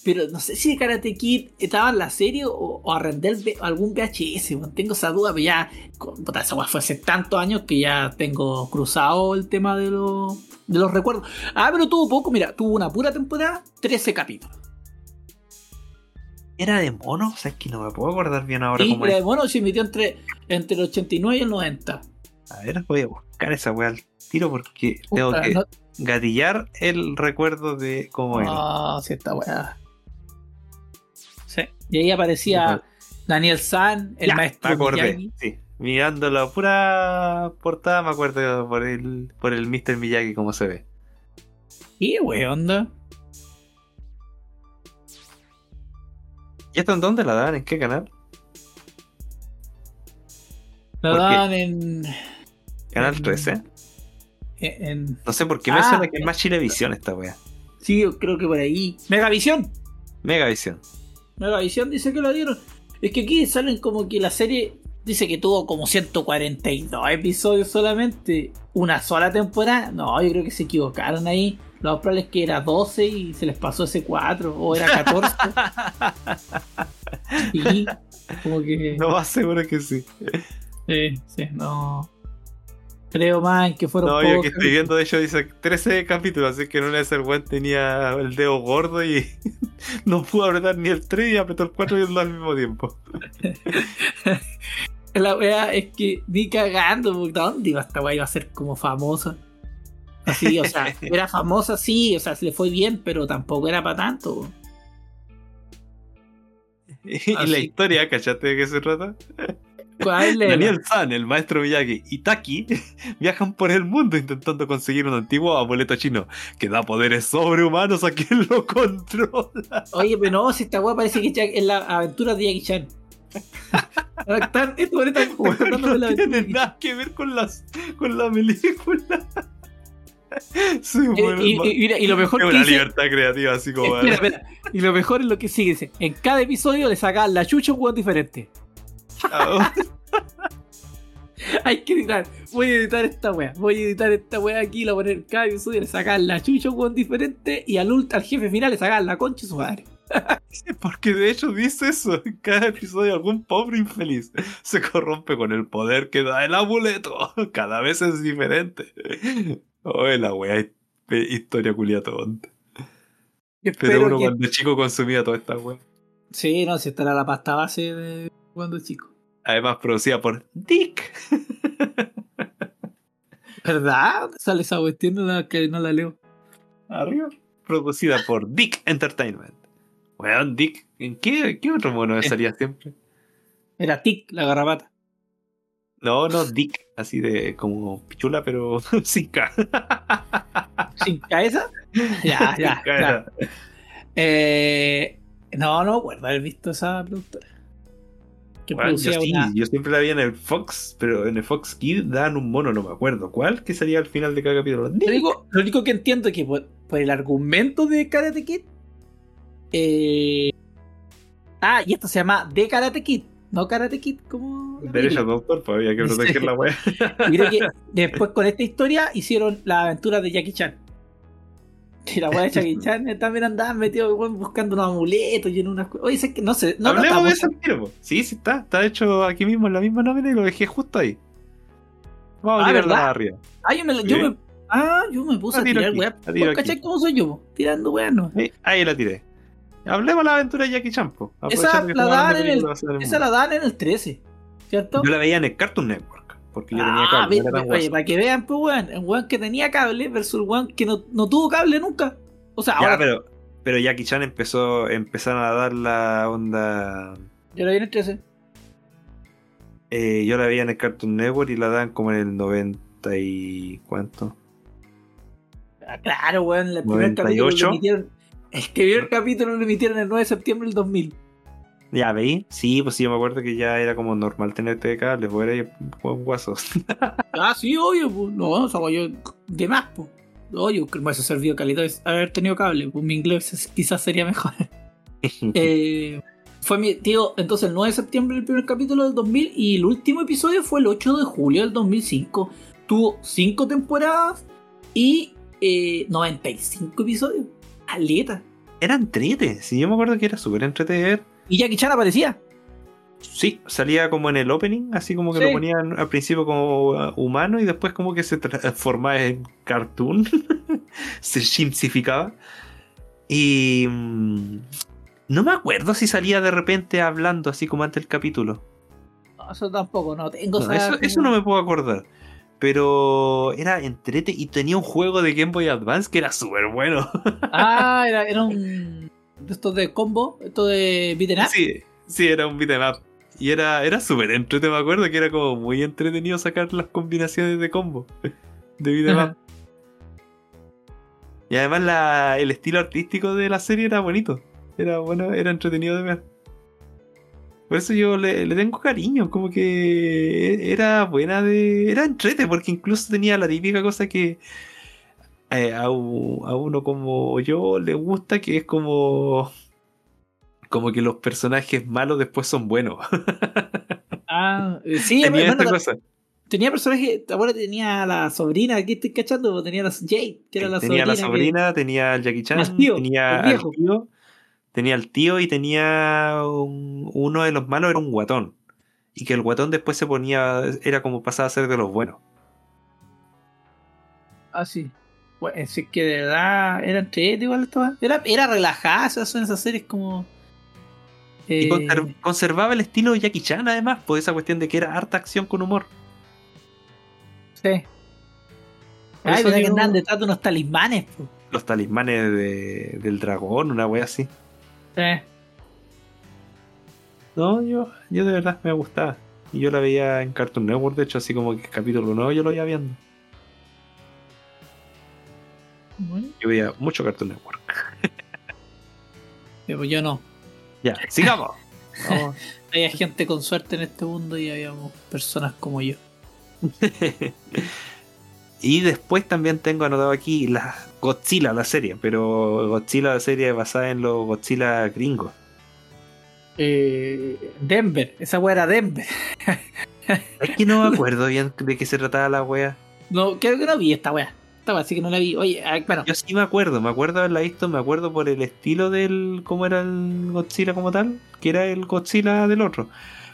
Pero no sé si de Karate Kid estaba en la serie o, o arrendé algún VHS. weón. Tengo esa duda, pero ya. puta, esa weá fue hace tantos años que ya tengo cruzado el tema de, los de los recuerdos. Ah, pero tuvo poco, mira, tuvo una pura temporada, 13 capítulos. ¿Era de mono? O sea, es que no me puedo acordar bien ahora Y cómo la de mono se emitió entre, entre el 89 y el 90. A ver, voy a buscar esa wea al tiro porque tengo que no- gatillar el recuerdo de cómo era. Ah, sí, esta weá. Sí. Y ahí aparecía Daniel San, el Ya, maestro me acordé. Miyagi. Sí. Mirando la pura portada me acuerdo por el, por el Mr. Miyagi cómo se ve. ¿Qué wey onda? ¿Y esto en dónde la daban? ¿En qué canal? Lo ¿Por qué? daban en, Canal En- 13. en. No sé por qué me Ah, suena que es más Chilevisión esta wea. Sí, yo creo que por ahí. Megavisión. Megavisión. Megavisión dice que lo dieron. Es que aquí salen como que la serie dice que tuvo como 142 episodios solamente. Una sola temporada. No, yo creo que se equivocaron ahí. Lo más probable es que era 12 y se les pasó ese 4. O era 14. sí, (laughs) como que. No más seguro que sí. Sí, sí, no. Creo más en que fueron No, yo que estoy viendo, de hecho, dice 13 capítulos, así que en una de esas el weón tenía el dedo gordo y (laughs) no pudo apretar ni el 3 y apretó el 4 y el 2 al mismo tiempo. (laughs) La wea es que ni cagando, ¿dónde iba esta wea? Iba a ser como famosa. Así, o sea, (laughs) era famosa, sí, o sea, se le fue bien, pero tampoco era para tanto. Y Ah, la historia, ¿cachaste de qué se trata? Daniel San, el maestro Miyagi y Taki (laughs) viajan por el mundo intentando conseguir un antiguo amuleto chino que da poderes sobrehumanos a quien lo controla. Oye, pero no, si esta weá parece que es Jack- la aventura de Jackie Chan. Están- Esto ahorita están la no aventura tiene nada que ver con, las, con la película. (laughs) Sí, Eh, bueno, y, ma- y- mira, y lo mejor es que una dice, libertad creativa, así como. espera, espera. Y lo mejor es lo que sigue. Dice, en cada episodio le sacan la chucha un weón diferente. Hay que editar. Voy a editar esta weá. Voy a editar esta weá aquí. La voy a poner cada episodio. Le sacan la chucha un weón diferente. Y al, al jefe final le sacan la concha su madre. (laughs) Porque de hecho dice eso. En cada episodio algún pobre infeliz se corrompe con el poder que da el amuleto. (laughs) Cada vez es diferente. Oye, la wea historia culia tonta. Pero uno que- cuando chico consumía toda esta wea. Sí, no, si esta era la pasta base de cuando chico. Además producida por Dick. (laughs) ¿Verdad? ¿Dónde sale esa cuestión? La, que no la leo. Arriba. Producida por Dick Entertainment. Weón, Dick. ¿En qué, qué otro mono Eh. salía siempre? Era Tic, la garrapata. No, no, Dick. Así de como pichula, pero (laughs) sin K. ¿Sin cabeza? ya, (laughs) ya, K. ya. Eh, no, no recuerdo haber visto esa productora. Que Weón, yo, producía sí, una. yo siempre la vi en el Fox, pero en el Fox Kid daban un mono, no me acuerdo. ¿Cuál? Que salía al final de cada capítulo. Lo único, lo único que entiendo es que por, por el argumento de Karate Kid. eh, ah, y esto se llama The Karate Kid, no Karate Kid como. Derecho autor, pues había que proteger la wea. (laughs) Y creo que después con esta historia hicieron la aventura de Jackie Chan. Y la weá de Jackie Chan eh, también andaba metido buscando unos amuletos y en unas cosas. Oye, sé que no sé, no Hablemos notamos- de al tiro, po. Sí, sí está. Está hecho aquí mismo en la misma nómina y lo dejé justo ahí. Vamos Ah, a tirarla ¿verdad? más arriba. Ah, yo me, yo me, ah, yo me puse La a tirar aquí, weá. ¿Cachai cómo soy yo? po? Tirando weá, no. Sí, ahí la tiré. Hablemos de la aventura de Jackie Chan, po. Esa la de en el- Esa la dan en el 13, ¿cierto? Yo la veía en el Cartoon Network. Porque yo tenía Ah, cable. no era tan oye, para que vean, pues weón, el weón que tenía cable versus el weón que no, no tuvo cable nunca. O sea, Ya, ahora pero, pero Jackie Chan empezó, empezaron a dar la onda. yo la vi en el 13. eh, yo la veía en el Cartoon Network y la dan como en el 90 y. ¿Cuánto? Ah, claro, weón, el primer 98. capítulo lo emitieron. El primer capítulo lo emitieron el 9 de septiembre del 2000. Ya, ¿veí? Sí, pues sí, yo me acuerdo que ya era como normal tener TV cable, pues era guaso. (laughs) Ah, sí, obvio, pues. No, o sea, yo de más, pues. Oye, me hubiese servido calidad haber tenido cable, pues mi inglés quizás sería mejor. (laughs) Eh, fue mi tío, entonces el 9 de septiembre el primer capítulo del 2000 y el último episodio fue el 8 de julio del 2005. Tuvo 5 temporadas y eh, 95 episodios. Aleta. Era entrete, sí, yo me acuerdo que era súper entrete. Y Jackie Chan aparecía. Sí, salía como en el opening, así como que Sí. lo ponían al principio como uh, humano y después como que se transformaba en cartoon, (laughs) se simplificaba. Y mm, no me acuerdo si salía de repente hablando así como antes del capítulo. No, eso tampoco, no tengo No, eso, eso no me puedo acordar. Pero era entrete y tenía un juego de Game Boy Advance que era súper bueno. (laughs) Ah, era, era un. De estos de combo, esto de beat'em up. Sí, sí, era un beat'em up. Y era, era súper entrete, me acuerdo que era como muy entretenido sacar las combinaciones de combo (laughs) de beat'em up. Y además la, el estilo artístico de la serie era bonito. Era bueno, era entretenido de ver. Por eso yo le, le tengo cariño, como que era buena de... Era entrete, porque incluso tenía la típica cosa que eh, a, a uno como yo le gusta, que es como... Como que los personajes malos después son buenos. (laughs) Ah, eh, sí, Tenía esta ta- cosa. tenía personajes. Ahora tenía la sobrina, aquí estoy cachando, tenía la Jade, que era la tenía sobrina. la que- sobrina, tenía al Jackie Chan, tío, tenía el al tío, tenía al tío y tenía un- uno de los malos era un guatón. Y que el guatón después se ponía, era como pasaba a ser de los buenos. Ah, sí. Es que de verdad era entrete igual esto. Era, era relajada, esas esas series como. Y Eh, conser- conservaba el estilo de Jackie Chan, además, por esa cuestión de que era harta acción con humor. sí. Por Ay, que andaban detrás de unos talismanes, po. Los talismanes de- del dragón, una wea así. Sí. No, yo, yo de verdad me gustaba. Y yo la veía en Cartoon Network, de hecho, así como que capítulo nuevo yo lo iba viendo. Bueno, Yo veía mucho Cartoon Network. pero yo no. Ya, sigamos. (laughs) Vamos. Había gente con suerte en este mundo y habíamos personas como yo. (laughs) y después también tengo anotado aquí la Godzilla, la serie, pero Godzilla, la serie basada en los Godzilla gringos. Eh, Denver, esa weá era Denver. Es que no me acuerdo bien de qué se trataba la wea. No, creo que no vi esta weá. Esta weá, así que no la vi. Oye, ah, bueno, Yo sí me acuerdo, me acuerdo haberla visto, me acuerdo por el estilo del. cómo era el Godzilla como tal, que era el Godzilla del otro.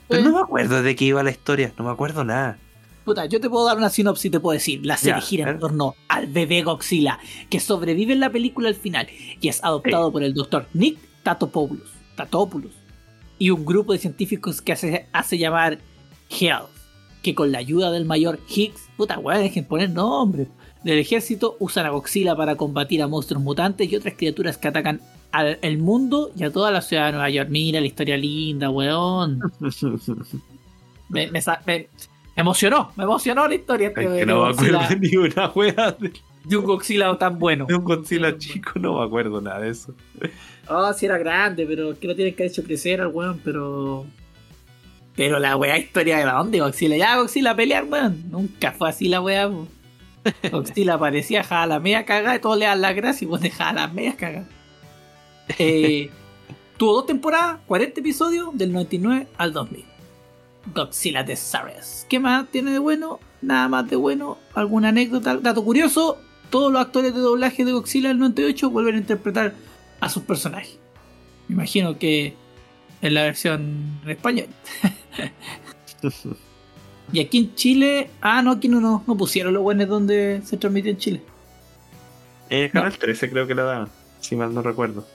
Pero Eh. no me acuerdo de qué iba la historia, no me acuerdo nada. puta, yo te puedo dar una sinopsis te puedo decir. La serie Ya, gira en torno al bebé Godzilla, que sobrevive en la película al final y es adoptado por el doctor Nick Tatopoulos, Tatopoulos y un grupo de científicos que hace, hace llamar Health, que con la ayuda del mayor Higgs, puta weá, dejen poner nombre, del ejército usan a Godzilla para combatir a monstruos mutantes y otras criaturas que atacan al el mundo y a toda la ciudad de Nueva York. Mira la historia linda, weón. (laughs) Me, emocionó, me emocionó la historia que no me acuerdo (laughs) ni una wea de, de un Godzilla tan bueno. de un Godzilla chico, no me acuerdo nada de eso. Oh, sí era grande, pero que lo tienen que haber hecho crecer al weón, pero. Pero la weá historia de la dónde Godzilla. Ya Godzilla a pelear, weón. Nunca fue así la weá, po. (laughs) Godzilla aparecía, dejaba la media cagada y todos le dan las gracias y vos dejaba las medias cagadas. Eh, (laughs) tuvo dos temporadas, 40 episodios, del 99 al 2000. Godzilla de Sares. ¿Qué más tiene de bueno? Nada más de bueno. ¿Alguna anécdota? Dato curioso: todos los actores de doblaje de Godzilla del 98 vuelven a interpretar a sus personajes. Me imagino que en la versión en español. (laughs) y aquí en Chile, ah, no, aquí no, no, no pusieron los buenos donde se transmite en Chile. En el canal 13 creo que la daban, si mal no recuerdo.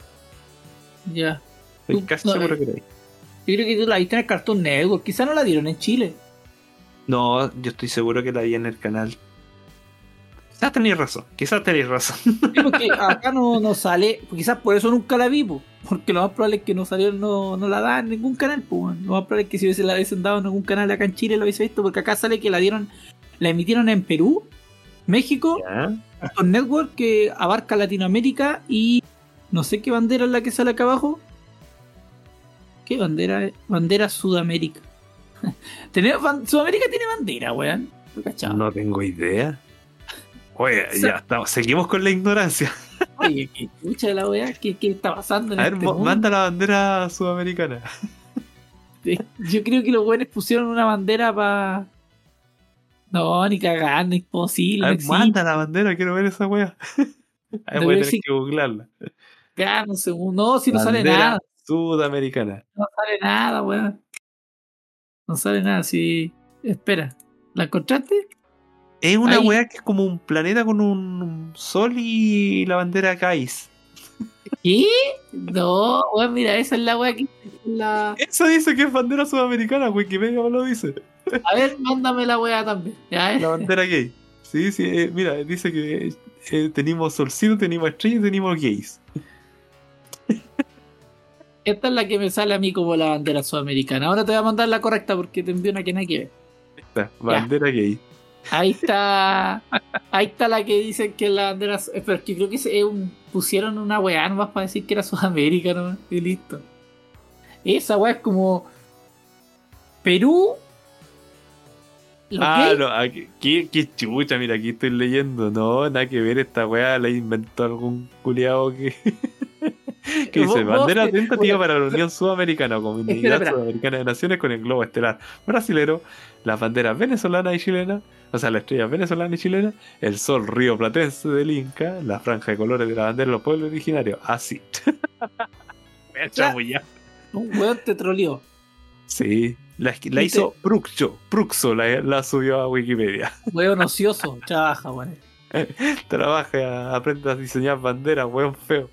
Ya. Estoy casi no, seguro eh. que era ahí. Yo creo que tú la viste en el Cartoon Network, quizá no la dieron en Chile. No, yo estoy seguro que la vi en el canal. Quizás tenéis razón, quizás tenéis razón. Sí, porque (laughs) acá no, no sale, quizás por eso nunca la vi, po, porque lo más probable es que no salió, no, no la dan en ningún canal, pues, weón. lo más probable es que si hubiese la hubiesen dado en algún canal acá en Chile lo hubiese visto, porque acá sale que la dieron, la emitieron en Perú, México. Cartoon Network que abarca Latinoamérica y no sé qué bandera es la que sale acá abajo. ¿Qué bandera? Bandera Sudamérica. (laughs) Tenemos ban- Sudamérica tiene bandera, weón. No tengo idea. Oye, O (laughs) sea- ya estamos, seguimos con la ignorancia. Oye, qué chucha la weá, ¿qué, qué está pasando en A ver, este mundo? manda la bandera sudamericana. Yo creo que los weones pusieron una bandera para. No, ni cagando, imposible. A ver, manda la bandera, quiero ver esa wea. (laughs) Ahí voy a tener que googlearla. Ya, no sé, no, si no sale nada. Sudamericana. No sale nada, weón. No sale nada, si. Espera, ¿la encontraste? Es una Ahí. wea que es como un planeta con un sol y la bandera Kais. ¿Qué? No, weón, mira, esa es la weá que. La... Eso dice que es bandera sudamericana, Wikipedia me lo dice. A ver, mándame la weá también. Ya, eh. La bandera gay. Sí, sí, eh, mira, dice que eh, tenemos solcito, tenemos estrella y tenemos gays. Esta es la que me sale a mí como la bandera sudamericana. Ahora te voy a mandar la correcta porque te envío una que nada que ver. Está, bandera gay. Ahí está. Ahí está la que dicen que la bandera. Pero es que creo que es un- pusieron una weá nomás para decir que era Sudamérica nomás. Y listo. Esa weá es como. Perú. Ah, no, aquí, qué, qué chucha, mira, aquí estoy leyendo. No, nada que ver, esta weá la inventó algún culiado que. (laughs) que dice, bandera te- tentativa para la Unión Sudamericana, Comunidad Espera, espera. Sudamericana de Naciones con el globo estelar brasilero, las banderas venezolana y chilena, o sea, la estrella venezolana y chilena, el sol río platense del Inca, la franja de colores de la bandera de los pueblos originarios, así. (laughs) Me chamullá. Un weón te troleó. Sí, la, hizo Pruxo, Pruxo la, la subió a Wikipedia. (laughs) Weón ocioso. Trabaja, weón. Trabaja, aprende a diseñar banderas, weón feo.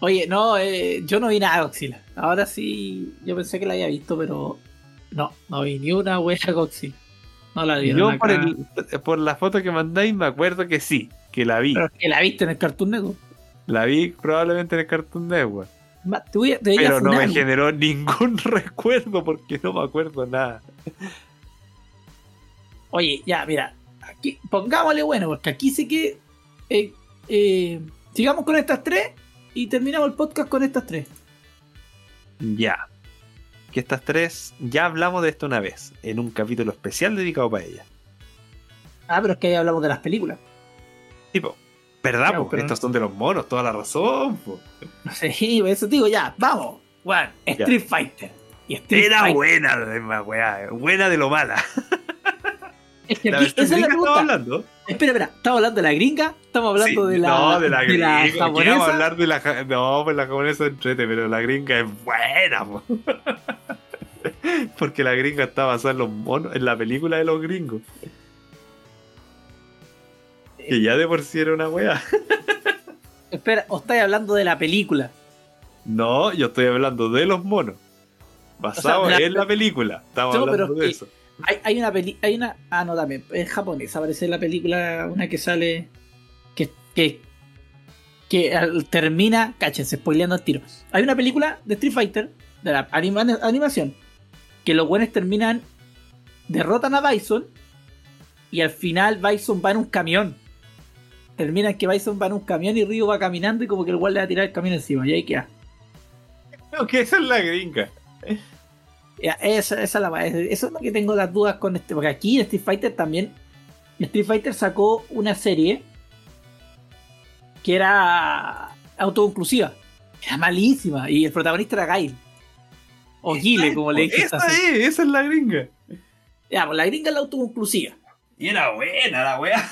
Oye, no, eh, yo no vi nada de Godzilla. Ahora sí, yo pensé que la había visto, pero no, no vi ni una wea de Godzilla. No la vi. Yo por, el, por la foto que mandáis me acuerdo que sí, que la vi. Pero que la viste en el Cartoon Network. La vi probablemente en el Cartoon Network. Ma- te voy a- te voy a Pero no me generó ningún (laughs) recuerdo porque no me acuerdo nada. Oye, ya, mira, aquí, pongámosle bueno, porque aquí sí que. eh, eh, sigamos con estas tres y terminamos el podcast con estas tres. Ya. Que estas tres, ya hablamos de esto una vez, en un capítulo especial dedicado para ellas. Ah, pero es que ahí hablamos de las películas. Tipo, ¿verdad? Po? pero- Estos son de los monos, toda la razón. po. (laughs) No sé, eso te digo, ya, vamos. Bueno, Street Fighter. Y Street Era Fighter. buena, además, weá. Buena de lo mala. (laughs) Es que ¿La aquí, esa es la pregunta. hablando? Espera, espera, ¿estamos hablando de la gringa? ¿Estamos hablando Sí, de la, no, de la de gringa. la a hablar de la No, pues la japonesa entrete, pero la gringa es buena, po. (laughs) (laughs) Porque la gringa está basada en los monos, en la película de los gringos. Que ya de por sí era una wea. (laughs) Espera, ¿o estáis hablando de la película? No, yo estoy hablando de los monos. Basado O sea, de la- en la película. Estamos No, hablando de eso. Hay, hay una peli, hay una, ah no también, es japonesa, aparece en la película una que sale que que que termina, cáchense, spoileando al tiro. Hay una película de Street Fighter de la anima- animación que los buenos terminan derrotan a Bison y al final Bison va en un camión. Terminan que Bison va en un camión y Ryu va caminando y como que el guay le va a tirar el camión encima y ahí queda. Creo que esa es la gringa. Ya, esa, esa es la eso es lo que tengo las dudas con este. Porque aquí en Street Fighter también. Street Fighter sacó una serie que era autoconclusiva. Era malísima. Y el protagonista era Gail. O Guile, como le dije. Esa es, esa es la gringa. Ya, pues la gringa es la autoconclusiva. Y era buena la wea.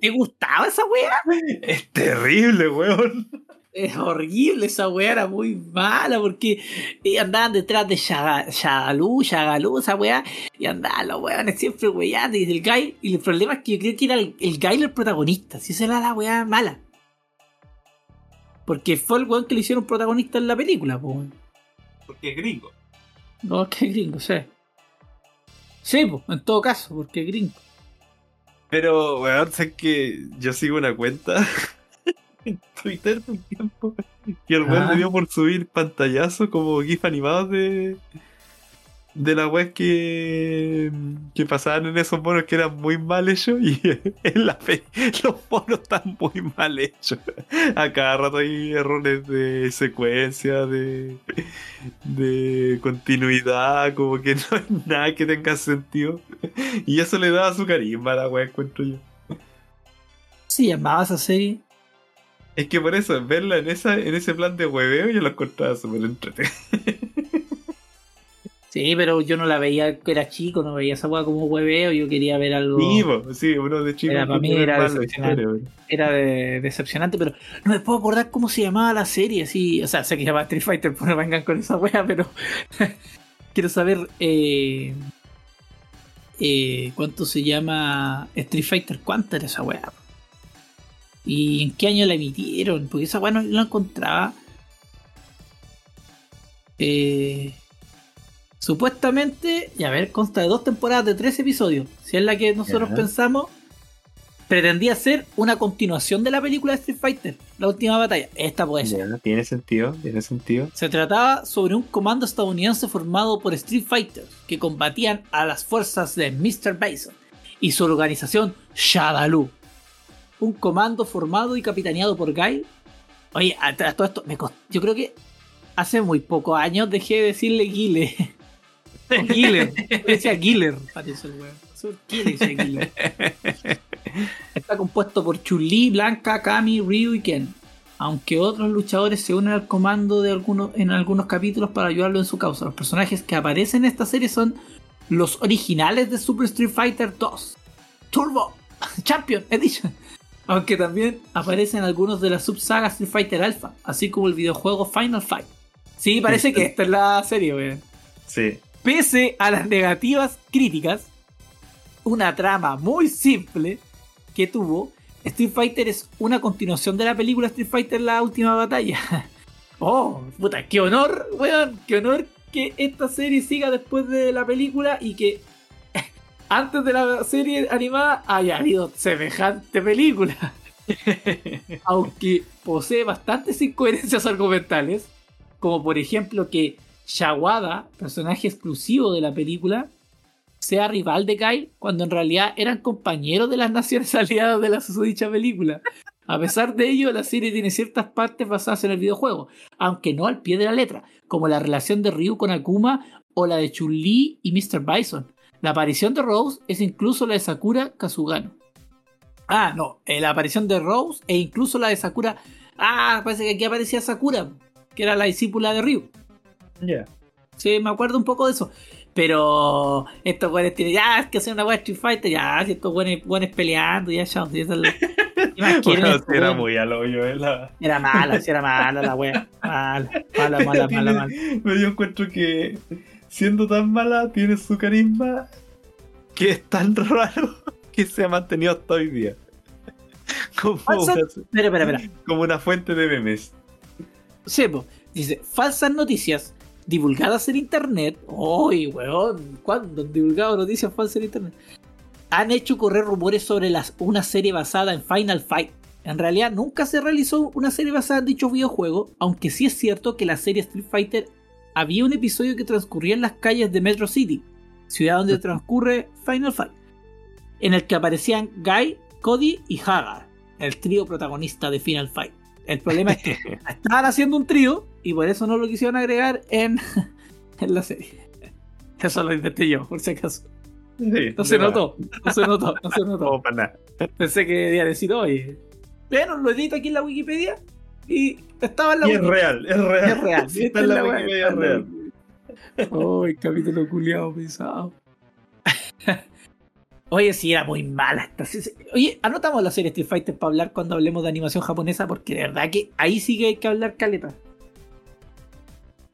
¿Te gustaba esa wea? Es terrible, weón. Es horrible, esa wea era muy mala porque andaban detrás de Shaga- Shagalú, Shagalú, esa wea, y andaban los weones siempre weyando y el Gail, y el problema es que yo creo que era el, el Gail el protagonista, si esa era la wea mala. Porque fue el weón que le hicieron protagonista en la película, pues. Porque es gringo. No, es que es gringo, sí. Sí, pues, en todo caso, porque es gringo. Pero, weón, sé que yo sigo una cuenta (laughs) en Twitter un tiempo. Y el weón Ah. dio por subir pantallazo como GIF animados de. De la web que. que pasaban en esos monos que eran muy mal hechos. Y (laughs) en la fe, los monos están muy mal hechos. A cada rato hay errores de secuencia, de. de continuidad, como que (laughs) no hay nada que tenga sentido. Y eso le da su carisma a la web, encuentro yo. Sí, llamaba esa serie. Es que por eso, verla en esa en ese plan de hueveo, yo la encontraba súper entretenida. (laughs) Sí, pero yo no la veía era chico, no veía esa wea como hueveo, yo quería ver algo. Sí, sí, uno de chico Era, para mí era decepcionante. historia, era de- decepcionante, pero no me puedo acordar cómo se llamaba la serie, así, o sea, sé que se llama Street Fighter, pues no vengan con esa wea, pero (laughs) quiero saber eh, eh, cuánto se llama Street Fighter, cuánto era esa wea. Y en qué año la emitieron, porque esa wea no la encontraba. Eh, supuestamente, y a ver, consta de dos temporadas de tres episodios. Si es la que nosotros pensamos, pretendía ser una continuación de la película de Street Fighter, la última batalla. Esta puede ser. Tiene sentido, tiene sentido. Se trataba sobre un comando estadounidense formado por Street Fighters que combatían a las fuerzas de Mr. Bison y su organización Shadaloo. Un comando formado y capitaneado por Guy. Oye, a, a todo esto, me cost- yo creo que hace muy pocos años dejé de decirle Guile. (laughs) O Guiller. Decía Guiller, parece el. (laughs) Está compuesto por Chun-Li, Blanca, Kami, Ryu y Ken. Aunque otros luchadores se unen al comando de algunos, en algunos capítulos para ayudarlo en su causa. Los personajes que aparecen en esta serie son los originales de Super Street Fighter 2. Turbo (laughs) Champion Edition. Aunque también aparecen algunos de la subsaga Street Fighter Alpha, así como el videojuego Final Fight. Sí, parece que esta es la serie, weón. Sí. Pese a las negativas críticas, una trama muy simple que tuvo Street Fighter es una continuación de la película Street Fighter La Última Batalla. (laughs) Oh, puta, qué honor, weón, qué honor que esta serie siga después de la película y que (laughs) antes de la serie animada haya habido semejante película. (laughs) Aunque posee bastantes incoherencias argumentales, como por ejemplo que Shawada, personaje exclusivo de la película, sea rival de Kyle cuando en realidad eran compañeros de las naciones (laughs) aliadas de la susodicha película. A pesar de ello, la serie tiene ciertas partes basadas en el videojuego, aunque no al pie de la letra, como la relación de Ryu con Akuma o la de Chun-Li y Mr. Bison. La aparición de Rose es incluso la de Sakura Kazugano. Ah, no, eh, la aparición de Rose e incluso la de Sakura. Ah, parece que aquí aparecía Sakura, que era la discípula de Ryu. Ya. Sí, me acuerdo un poco de eso. Pero estos güeyes tienen, ya, que hacer una wea Street Fighter, ya, si estos güeyes peleando, ya, chao. si es la- ¿Qué más quieren Bueno, sí, era muy al hoyo, eh, la- Era mala, sí, era mala la wea. Mala, mala, mala, mala, mala. Pero yo encuentro que siendo tan mala tiene su carisma que es tan raro que se ha mantenido hasta hoy día. Como, una, como una fuente de memes. Sebo, dice, falsas noticias divulgadas en internet. Uy, weón, ¿cuándo han divulgado noticias falsas en internet? Han hecho correr rumores sobre las, una serie basada en Final Fight. En realidad nunca se realizó una serie basada en dicho videojuego, aunque sí es cierto que la serie Street Fighter había un episodio que transcurría en las calles de Metro City, ciudad donde transcurre Final Fight, en el que aparecían Guy, Cody y Hagar, el trío protagonista de Final Fight. El problema es que (laughs) estaban haciendo un trío y por eso no lo quisieron agregar en, (laughs) en la serie. (laughs) Eso lo inventé yo, por si acaso. Sí, No se notó, no se notó, no se notó. (laughs) No, para nada. Pensé que debía decir, oye, bueno, lo edito aquí en la Wikipedia y estaba en la Y es Wikipedia. real, es real. Es real. Está en la Wikipedia, es real. Ay, capítulo culiado pesado. Oye, sí, era muy mala esta serie. Oye, anotamos la serie Street Fighter para hablar cuando hablemos de animación japonesa, porque de verdad que ahí sí que hay que hablar caleta.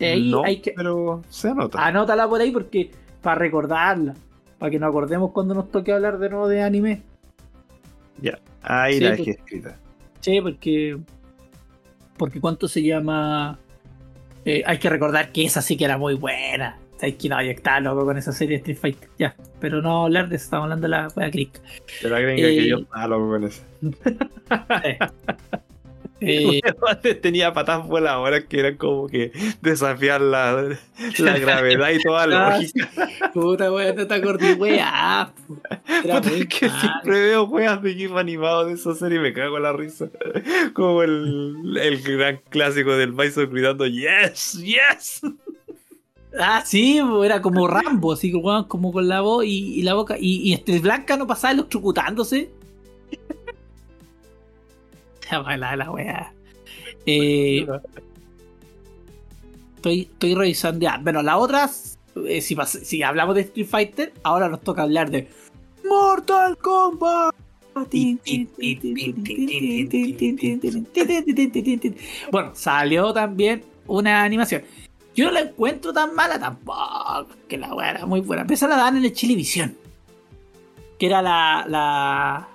Ahí no, hay que. pero se anota. Anótala por ahí porque. Para recordarla. Para que nos acordemos cuando nos toque hablar de nuevo de anime. Ahí sí, la pues. dejé escrita. Sí, porque. Porque cuánto se llama. Eh, hay que recordar que esa sí que era muy buena. Sabes que no, ya está loco con esa serie de Street Fighter. Ya. Pero no hablar de eso, estamos hablando de la wea Crick. Pero agregue Eh, que yo estaba loco con (laughs) (laughs) eso. Eh, Tenía patas voladoras que eran como que desafiar la, la (laughs) gravedad y toda Ah, lógica. puta wea, te wea. Era Puta, muy es que mal. siempre veo weas de GIF animados de esa serie y me cago en la risa. Como el, el gran clásico del Bison gritando Yes, yes. Ah, sí, era como Rambo, así como con la voz y, y la boca. Y, y este Blanca no pasaba electrocutándose. Ya va la, wea. Eh, estoy, estoy revisando ya. Bueno, las otras, eh, si, si hablamos de Street Fighter, ahora nos toca hablar de Mortal Kombat. Bueno, salió también una animación. Yo no la encuentro tan mala tampoco, que la weá era muy buena. Esa la dan en el Chilevisión. Que era la, la.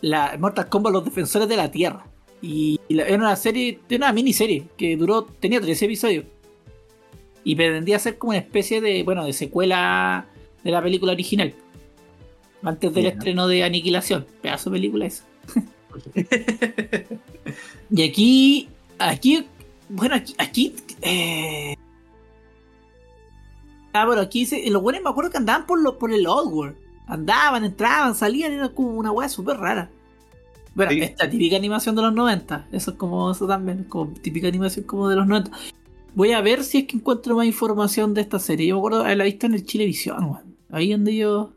La Mortal Kombat Los Defensores de la Tierra. Y la- era una serie, era una miniserie que duró, tenía 13 episodios. Y pretendía ser como una especie de, bueno, de secuela de la película original. Antes del estreno de Aniquilación. Pedazo de película esa. (laughs) y aquí, aquí, bueno, aquí, aquí eh... Ah, bueno, aquí dice, los buenos me acuerdo que andaban por, lo, por el Oddworld. Andaban, entraban, salían, era como una weá súper rara. Bueno, Sí. esta típica animación de los 90. Eso es como eso también, como típica animación como de los 90. Voy a ver si es que encuentro más información de esta serie. Yo me acuerdo haberla visto en el Chilevisión, weón. Ahí donde yo.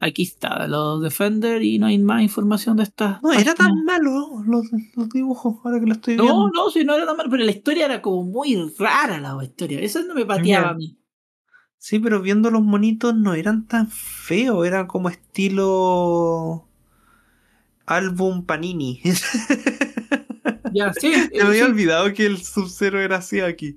Aquí está, los Defender y no hay más información de esta. No, era página. tan malo los, los dibujos, ahora que lo estoy No, viendo. no, sí, no era tan mal, pero la historia era como muy rara la historia. Eso no me pateaba a mí. Sí, pero viendo los monitos no eran tan feos, eran como estilo álbum Panini. (laughs) Ya, sí, (laughs) Me había sí. olvidado que el Sub-Zero era así aquí.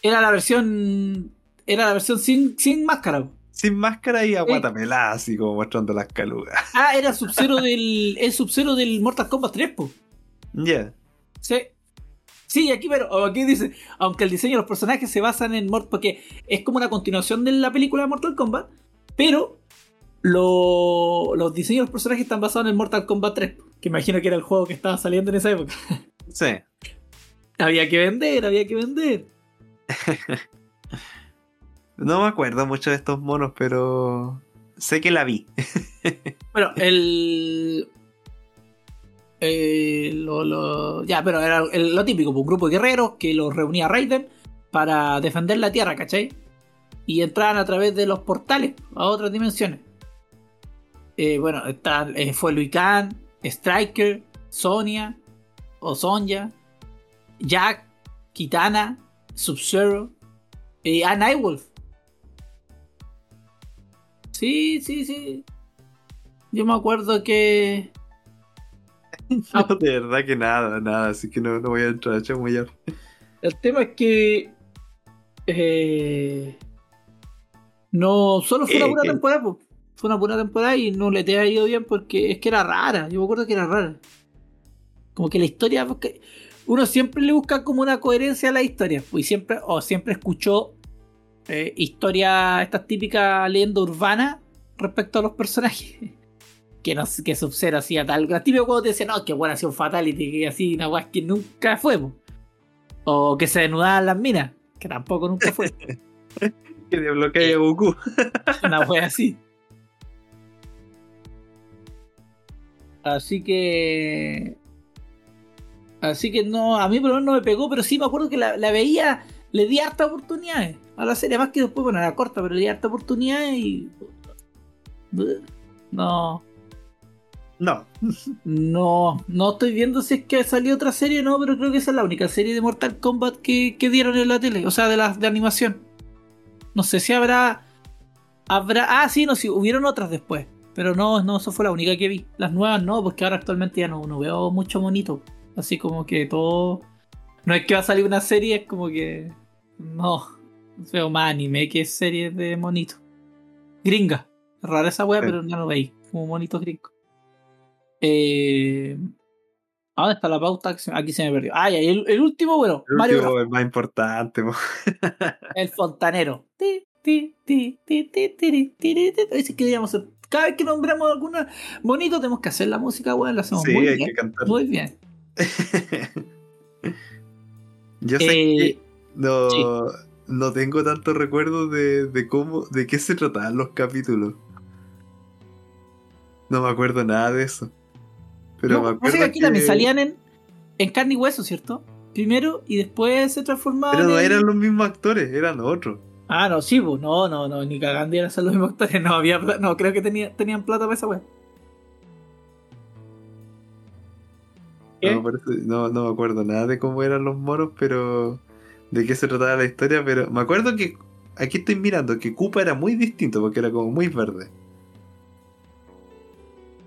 Era la versión. Era la versión sin, sin máscara. sin máscara y a guatapelada, así como mostrando las calugas. Ah, era Sub-Zero del. Es Sub-Zero del Mortal Kombat 3, po. (laughs) Ya. Sí. Sí, aquí, pero aquí dice, aunque el diseño de los personajes se basan en Mortal porque es como una continuación de la película de Mortal Kombat, pero lo- los diseños de los personajes están basados en Mortal Kombat 3, que imagino que era el juego que estaba saliendo en esa época. Sí. (laughs) había que vender, había que vender. (laughs) No me acuerdo mucho de estos monos, pero sé que la vi. (laughs) Bueno, el. Eh, lo, ya, pero era lo típico, pues, un grupo de guerreros que los reunía Raiden para defender la Tierra, ¿cachai? Y entraban a través de los portales a otras dimensiones. Eh, bueno, está, eh, fue Kang, Striker, Sonia, o Jack, Kitana, Sub-Zero, y ah, Nightwolf. Sí, sí, sí. Yo me acuerdo que. (laughs) No, de verdad que nada, nada, así que no, no voy a entrar a chamullar. El tema es que. eh, no, solo fue una Eh, pura eh. temporada, po. Fue una pura temporada y no le te ha ido bien porque es que era rara. Yo me acuerdo que era rara. Como que la historia. porque Uno siempre le busca como una coherencia a la historia. Pues, y siempre, o siempre escuchó eh, historias, estas típicas leyendas urbanas respecto a los personajes. (laughs) Que no que Sub-Zero hacía tal. Los típicos cuando te dicen, no, que bueno, hacía un fatality, que así, una weá que nunca fue, po. O que se desnudaban las minas, que tampoco nunca fue. (laughs) Que desbloquea a Goku. (laughs) Una wea así. Así que. Así que no, a mí por lo menos no me pegó, pero sí me acuerdo que la, la veía, le di harta oportunidades a la serie, más que después, bueno, era corta, pero le di harta oportunidades y. No, No. no, no estoy viendo si es que salió otra serie, no, pero creo que esa es la única serie de Mortal Kombat que, que dieron en la tele, o sea, de la de animación. No sé si habrá. Habrá. Ah, sí, no, sí, hubieron otras después. Pero no, no, eso fue la única que vi. Las nuevas no, porque ahora actualmente ya no, no veo mucho monito. Así como que todo. No es que va a salir una serie, es como que. No. Veo más anime que series de monitos. Gringa. Rara esa wea, Sí. pero ya no veis. Como monitos gringos. Eh. ¿a ¿Dónde está la pauta? Aquí se me perdió. Ah, ya, el, el último, bueno, El Mario último Bros. es más importante. po. (laughs) El fontanero. Cada vez que nombramos alguna bonito, tenemos que hacer la música, weón. La hacemos Sí, muy hay bien. que cantar. Muy bien. (laughs) Yo sé Eh, que no, sí. no tengo tanto recuerdo de, de cómo, de qué se trataban los capítulos. No me acuerdo nada de eso. Pero no, me acuerdo que aquí también que- salían en, en carne y hueso, ¿cierto? Primero y después se transformaban. Pero no en- eran los mismos actores, eran otros. Ah, no, sí, pues. No, no, no, ni cagando eran los mismos actores. No, había No, creo que tenía, tenían plata para esa weá. No, no me acuerdo nada de cómo eran los moros, pero de qué se trataba la historia. Pero me acuerdo que aquí estoy mirando que Koopa era muy distinto porque era como muy verde.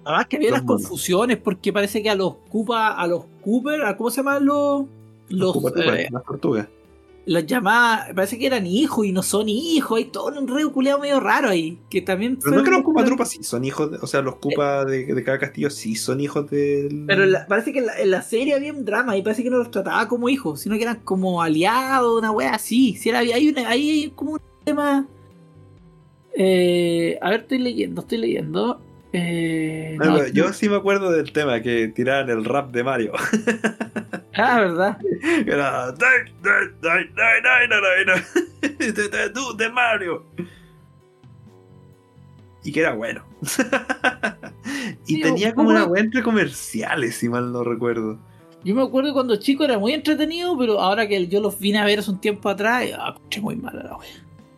Además que había Los monos. confusiones porque parece que a los Koopa, a los Cooper, a ¿cómo se llaman los? Los, Koopa Troopa, eh, las tortugas. los llamaba, parece que eran hijos y no son hijos, hay todo un enredo culiado medio raro ahí, que también Pero no que los Koopa Troopas sí son hijos, de- o sea, los Koopa de, de cada castillo sí son hijos del. Pero la- parece que en la, en la serie había un drama y parece que no los trataba como hijos, sino que eran como aliados, una wea así. Si era, hay, una, hay como un tema. Eh, a ver, estoy leyendo, estoy leyendo. Eh, No, no, pero yo sí me acuerdo del tema que tiraban el rap de Mario. Ah, ¿verdad? (laughs) Era. "Dai, dai, dai, dai, dai, dai, dai". De- de- tú, de Mario. Y que era bueno. (laughs) y Sí, tenía como una wea entre comerciales, si mal no recuerdo. Yo me acuerdo cuando chico era muy entretenido, pero ahora que yo los vine a ver hace un tiempo atrás, ah, escuché muy mal la wea.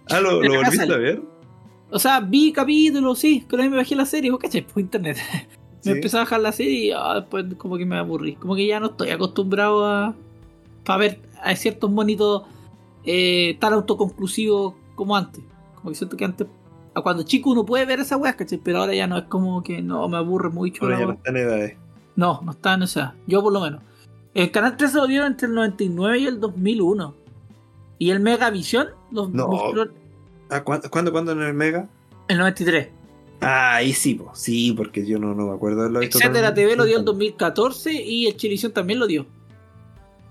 Ah, ¿lo, volviste a ver? O sea, vi capítulos, sí, pero ahí me bajé la serie, ¿vos cachai? Por internet. (laughs) Sí. Me empecé a bajar la serie y ah, después como que me aburrí. Como que ya no estoy acostumbrado a, a ver a ciertos monitos eh, tan autoconclusivos como antes. Como que siento que antes, a cuando chico uno puede ver esa weá, ¿cachai? Pero ahora ya no es como que no me aburre mucho. Ahora ya no weá. está en edades. No, no está en esa. Yo por lo menos. El canal 13 lo dieron entre el 99 y el 2001. Y el Megavisión los No. mostró Ah, ¿cuándo, ¿cuándo, cuándo en el Mega? El 93. Ah, ahí sí, po. sí, porque yo no, no me acuerdo de lo visto. Etcétera TV lo dio en 2014 y el Chilevisión también lo dio.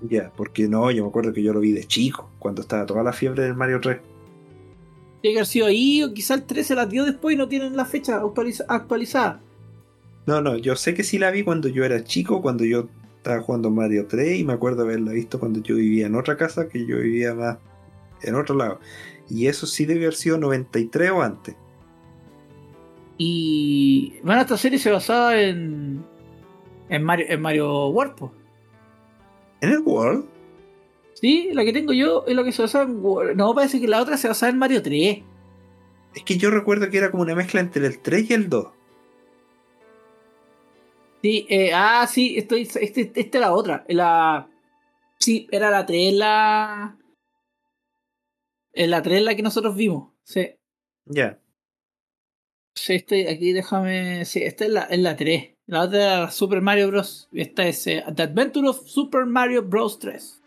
Ya, porque no, yo me acuerdo que yo lo vi de chico, cuando estaba toda la fiebre del Mario 3. Tiene que haber sido ahí o quizá el 13 las dio después y no tienen la fecha actualiza- actualizada. No, no, yo sé que sí la vi cuando yo era chico, cuando yo estaba jugando Mario 3 y me acuerdo haberla visto cuando yo vivía en otra casa, que yo vivía más en otro lado. Y eso sí debe haber sido 93 o antes. Y bueno, esta serie se basaba en en Mario, en Mario World. po. ¿En el World? Sí, la que tengo yo es la que se basaba en World. No, parece que la otra se basaba en Mario 3. Es que yo recuerdo que era como una mezcla entre el 3 y el 2. Sí, eh, ah, sí, estoy, este, esta era otra. La, sí, era la 3 la. Es la 3 la que nosotros vimos. Sí, Ya. sí estoy aquí, déjame. Sí, esta es la, es la 3. La otra era Super Mario Bros. Esta es eh, The Adventure of Super Mario Bros. 3.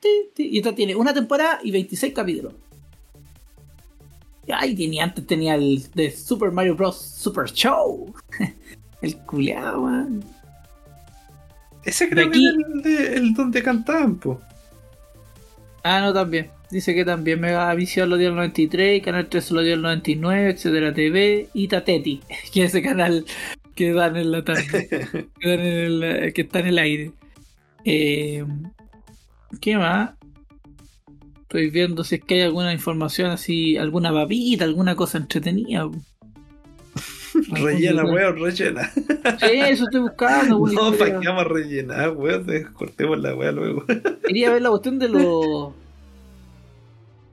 Ti, ti, Y esta tiene una temporada y 26 capítulos. Ay, tenía, antes tenía el de Super Mario Bros. Super Show. (laughs) el culeado, man. Ese creo De aquí- que era el, de- el donde cantaban, po. Ah, no, también. Dice que también Megavisión lo dio el 93, Canal 13 lo dio el 99, etcétera TV y Tateti, (laughs) que es ese canal que dan en la tarde, (laughs) que, dan en el- que está en el aire. Eh, ¿Qué más? Estoy viendo si es que hay alguna información así, alguna babita, alguna cosa entretenida. (laughs) Rellena, weón, rellena. Sí, eso estoy buscando. alguna No. ¿para qué vamos a rellenar, weón? Cortemos la weá luego. Quería ver la cuestión de los.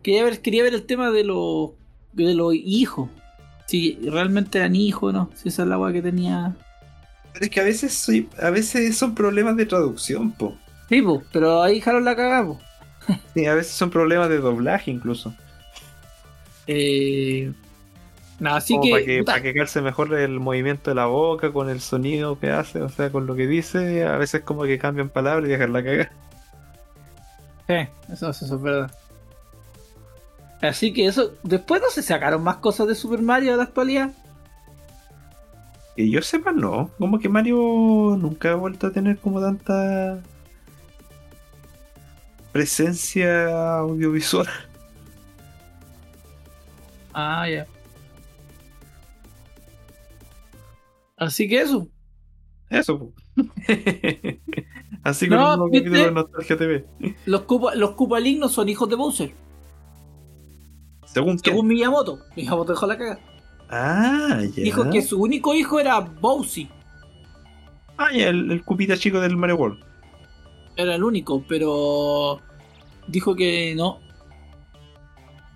Quería ver, quería ver el tema de los. de los hijos. Si realmente eran hijos no. Si esa es la weá que tenía. Pero es que a veces, soy, a veces son problemas de traducción, po. Sí, po, pero ahí dejaron la cagada, po. Sí, a veces son problemas de doblaje incluso. Eh. Nada, así Como que. para que, puta, para que calce mejor el movimiento de la boca con el sonido que hace, o sea, con lo que dice. A veces como que cambian palabras y dejan la cagada. sí, eso, eso es verdad. Así que eso. Después no se sacaron más cosas de Super Mario de la actualidad. Que yo sepa, no. Como que Mario nunca ha vuelto a tener como tanta presencia audiovisual. Ah, ya. Así que eso. Eso. (laughs) Así que No, un ¿viste? de Nostalgia TV. Los Koopa, los Koopalings no son hijos de Bowser. Según. Según Miyamoto. Miyamoto dejó la cagada. Ah, ya. Dijo que su único hijo era Bowsy. Ah, ya, el, el cupita chico del Mario World. Era el único, pero dijo que no.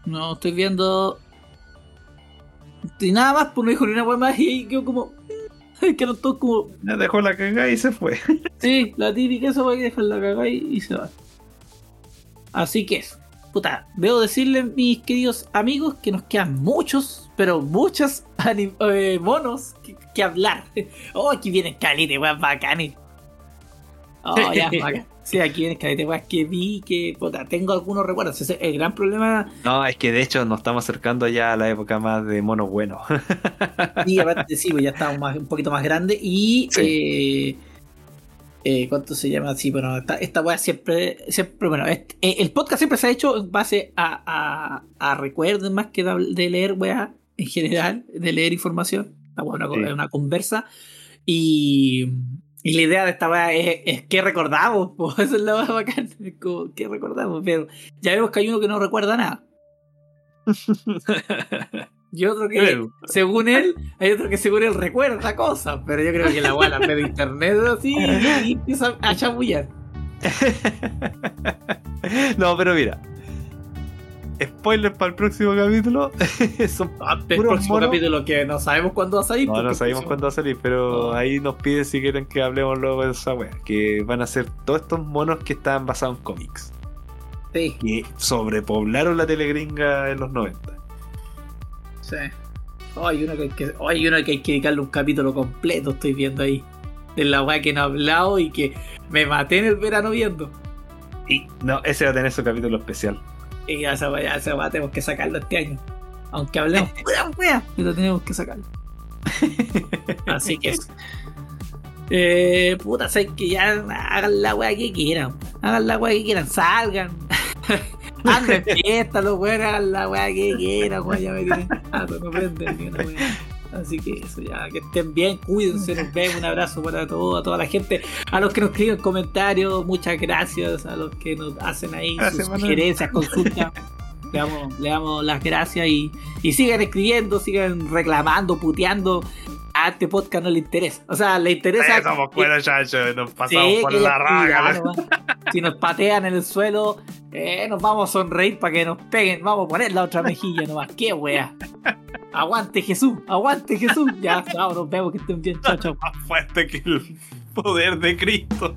No estoy viendo. Y nada más, pues no dijo ni una hueá más y ahí quedó como. (laughs) Quedaron todos como. Ya dejó la cagada y se fue. (laughs) Sí, la típica esa que dejar la cagada y, y se va. Así que eso. Puta, debo decirles, mis queridos amigos, que nos quedan muchos, pero muchos (laughs) eh, monos que, que hablar. (laughs) Oh, aquí vienen caliente, weón, bacanes. Oh, ya, (laughs) bacán. Sí, aquí vienen caliente, weón, que vi que, puta, tengo algunos recuerdos. Ese es el gran problema. No, es que de hecho nos estamos acercando ya a la época más de monos buenos. Y aparte, sí, pues ya estamos más- un poquito más grandes. Y. Eh, eh, ¿Cuánto se llama? Sí, bueno, esta, esta weá siempre, siempre. Bueno, este- el podcast siempre se ha hecho en base a, a, a recuerdos más que de, de leer weá en general, de leer información. Esta weá es una, Sí. una conversa. Y. Y la idea de esta weá es, es qué recordamos, (laughs) pues eso es la más bacán. Es como, ¿qué recordamos? Pero ya vemos que hay uno que no recuerda nada. (laughs) Y otro que, Creo. según él, hay otro que según él recuerda cosas, pero yo creo que la weá la ve de internet así y empieza a chamullar. (laughs) no, pero mira. Spoiler para el próximo capítulo. (laughs) Son Antes el próximo monos. capítulo que no sabemos cuándo va a salir. No, porque no sabemos cuándo va a salir, pero No. ahí nos piden si quieren que hablemos luego de esa wea. Que van a ser todos estos monos que están basados en cómics. Sí, Que sobrepoblaron la telegringa en los 90. Sí. Oh, hay uno que hay que, oh, hay uno que hay que dedicarle un capítulo completo, estoy viendo ahí. De la weá que no he hablado y que me maté en el verano viendo. Y no, ese va a tener su capítulo especial. Y ya esa weá, esa weá tenemos que sacarlo este año. Aunque hablemos pura wea, pero tenemos que sacarlo. (laughs) Así que eso. Eh, puta, sé que ya hagan la wea que quieran. Hagan la wea que quieran, salgan. (laughs) (laughs) Anden fiesta, los hagan la wea que quieran, weón. Ya me tienen no prenden ni una wea. Así que eso, ya, que estén bien, cuídense, nos vemos, un abrazo para todos, a toda la gente, a los que nos escriben comentarios, muchas gracias, a los que nos hacen ahí Gracias, sus sugerencias, consultas. Le damos, le damos las gracias y, y sigan escribiendo, sigan reclamando, puteando. A este podcast no le interesa. O sea, le interesa. Eh, somos buenos chachos, nos pasamos Sí, por la raga. Si nos patean en el suelo, eh, nos vamos a sonreír para que nos peguen. Vamos a poner la otra mejilla nomás. Qué wea. Aguante Jesús, aguante ¡Ah, Jesús. Ya, chao, nos vemos que estén bien. Chao, chao. Más fuerte que el poder de Cristo.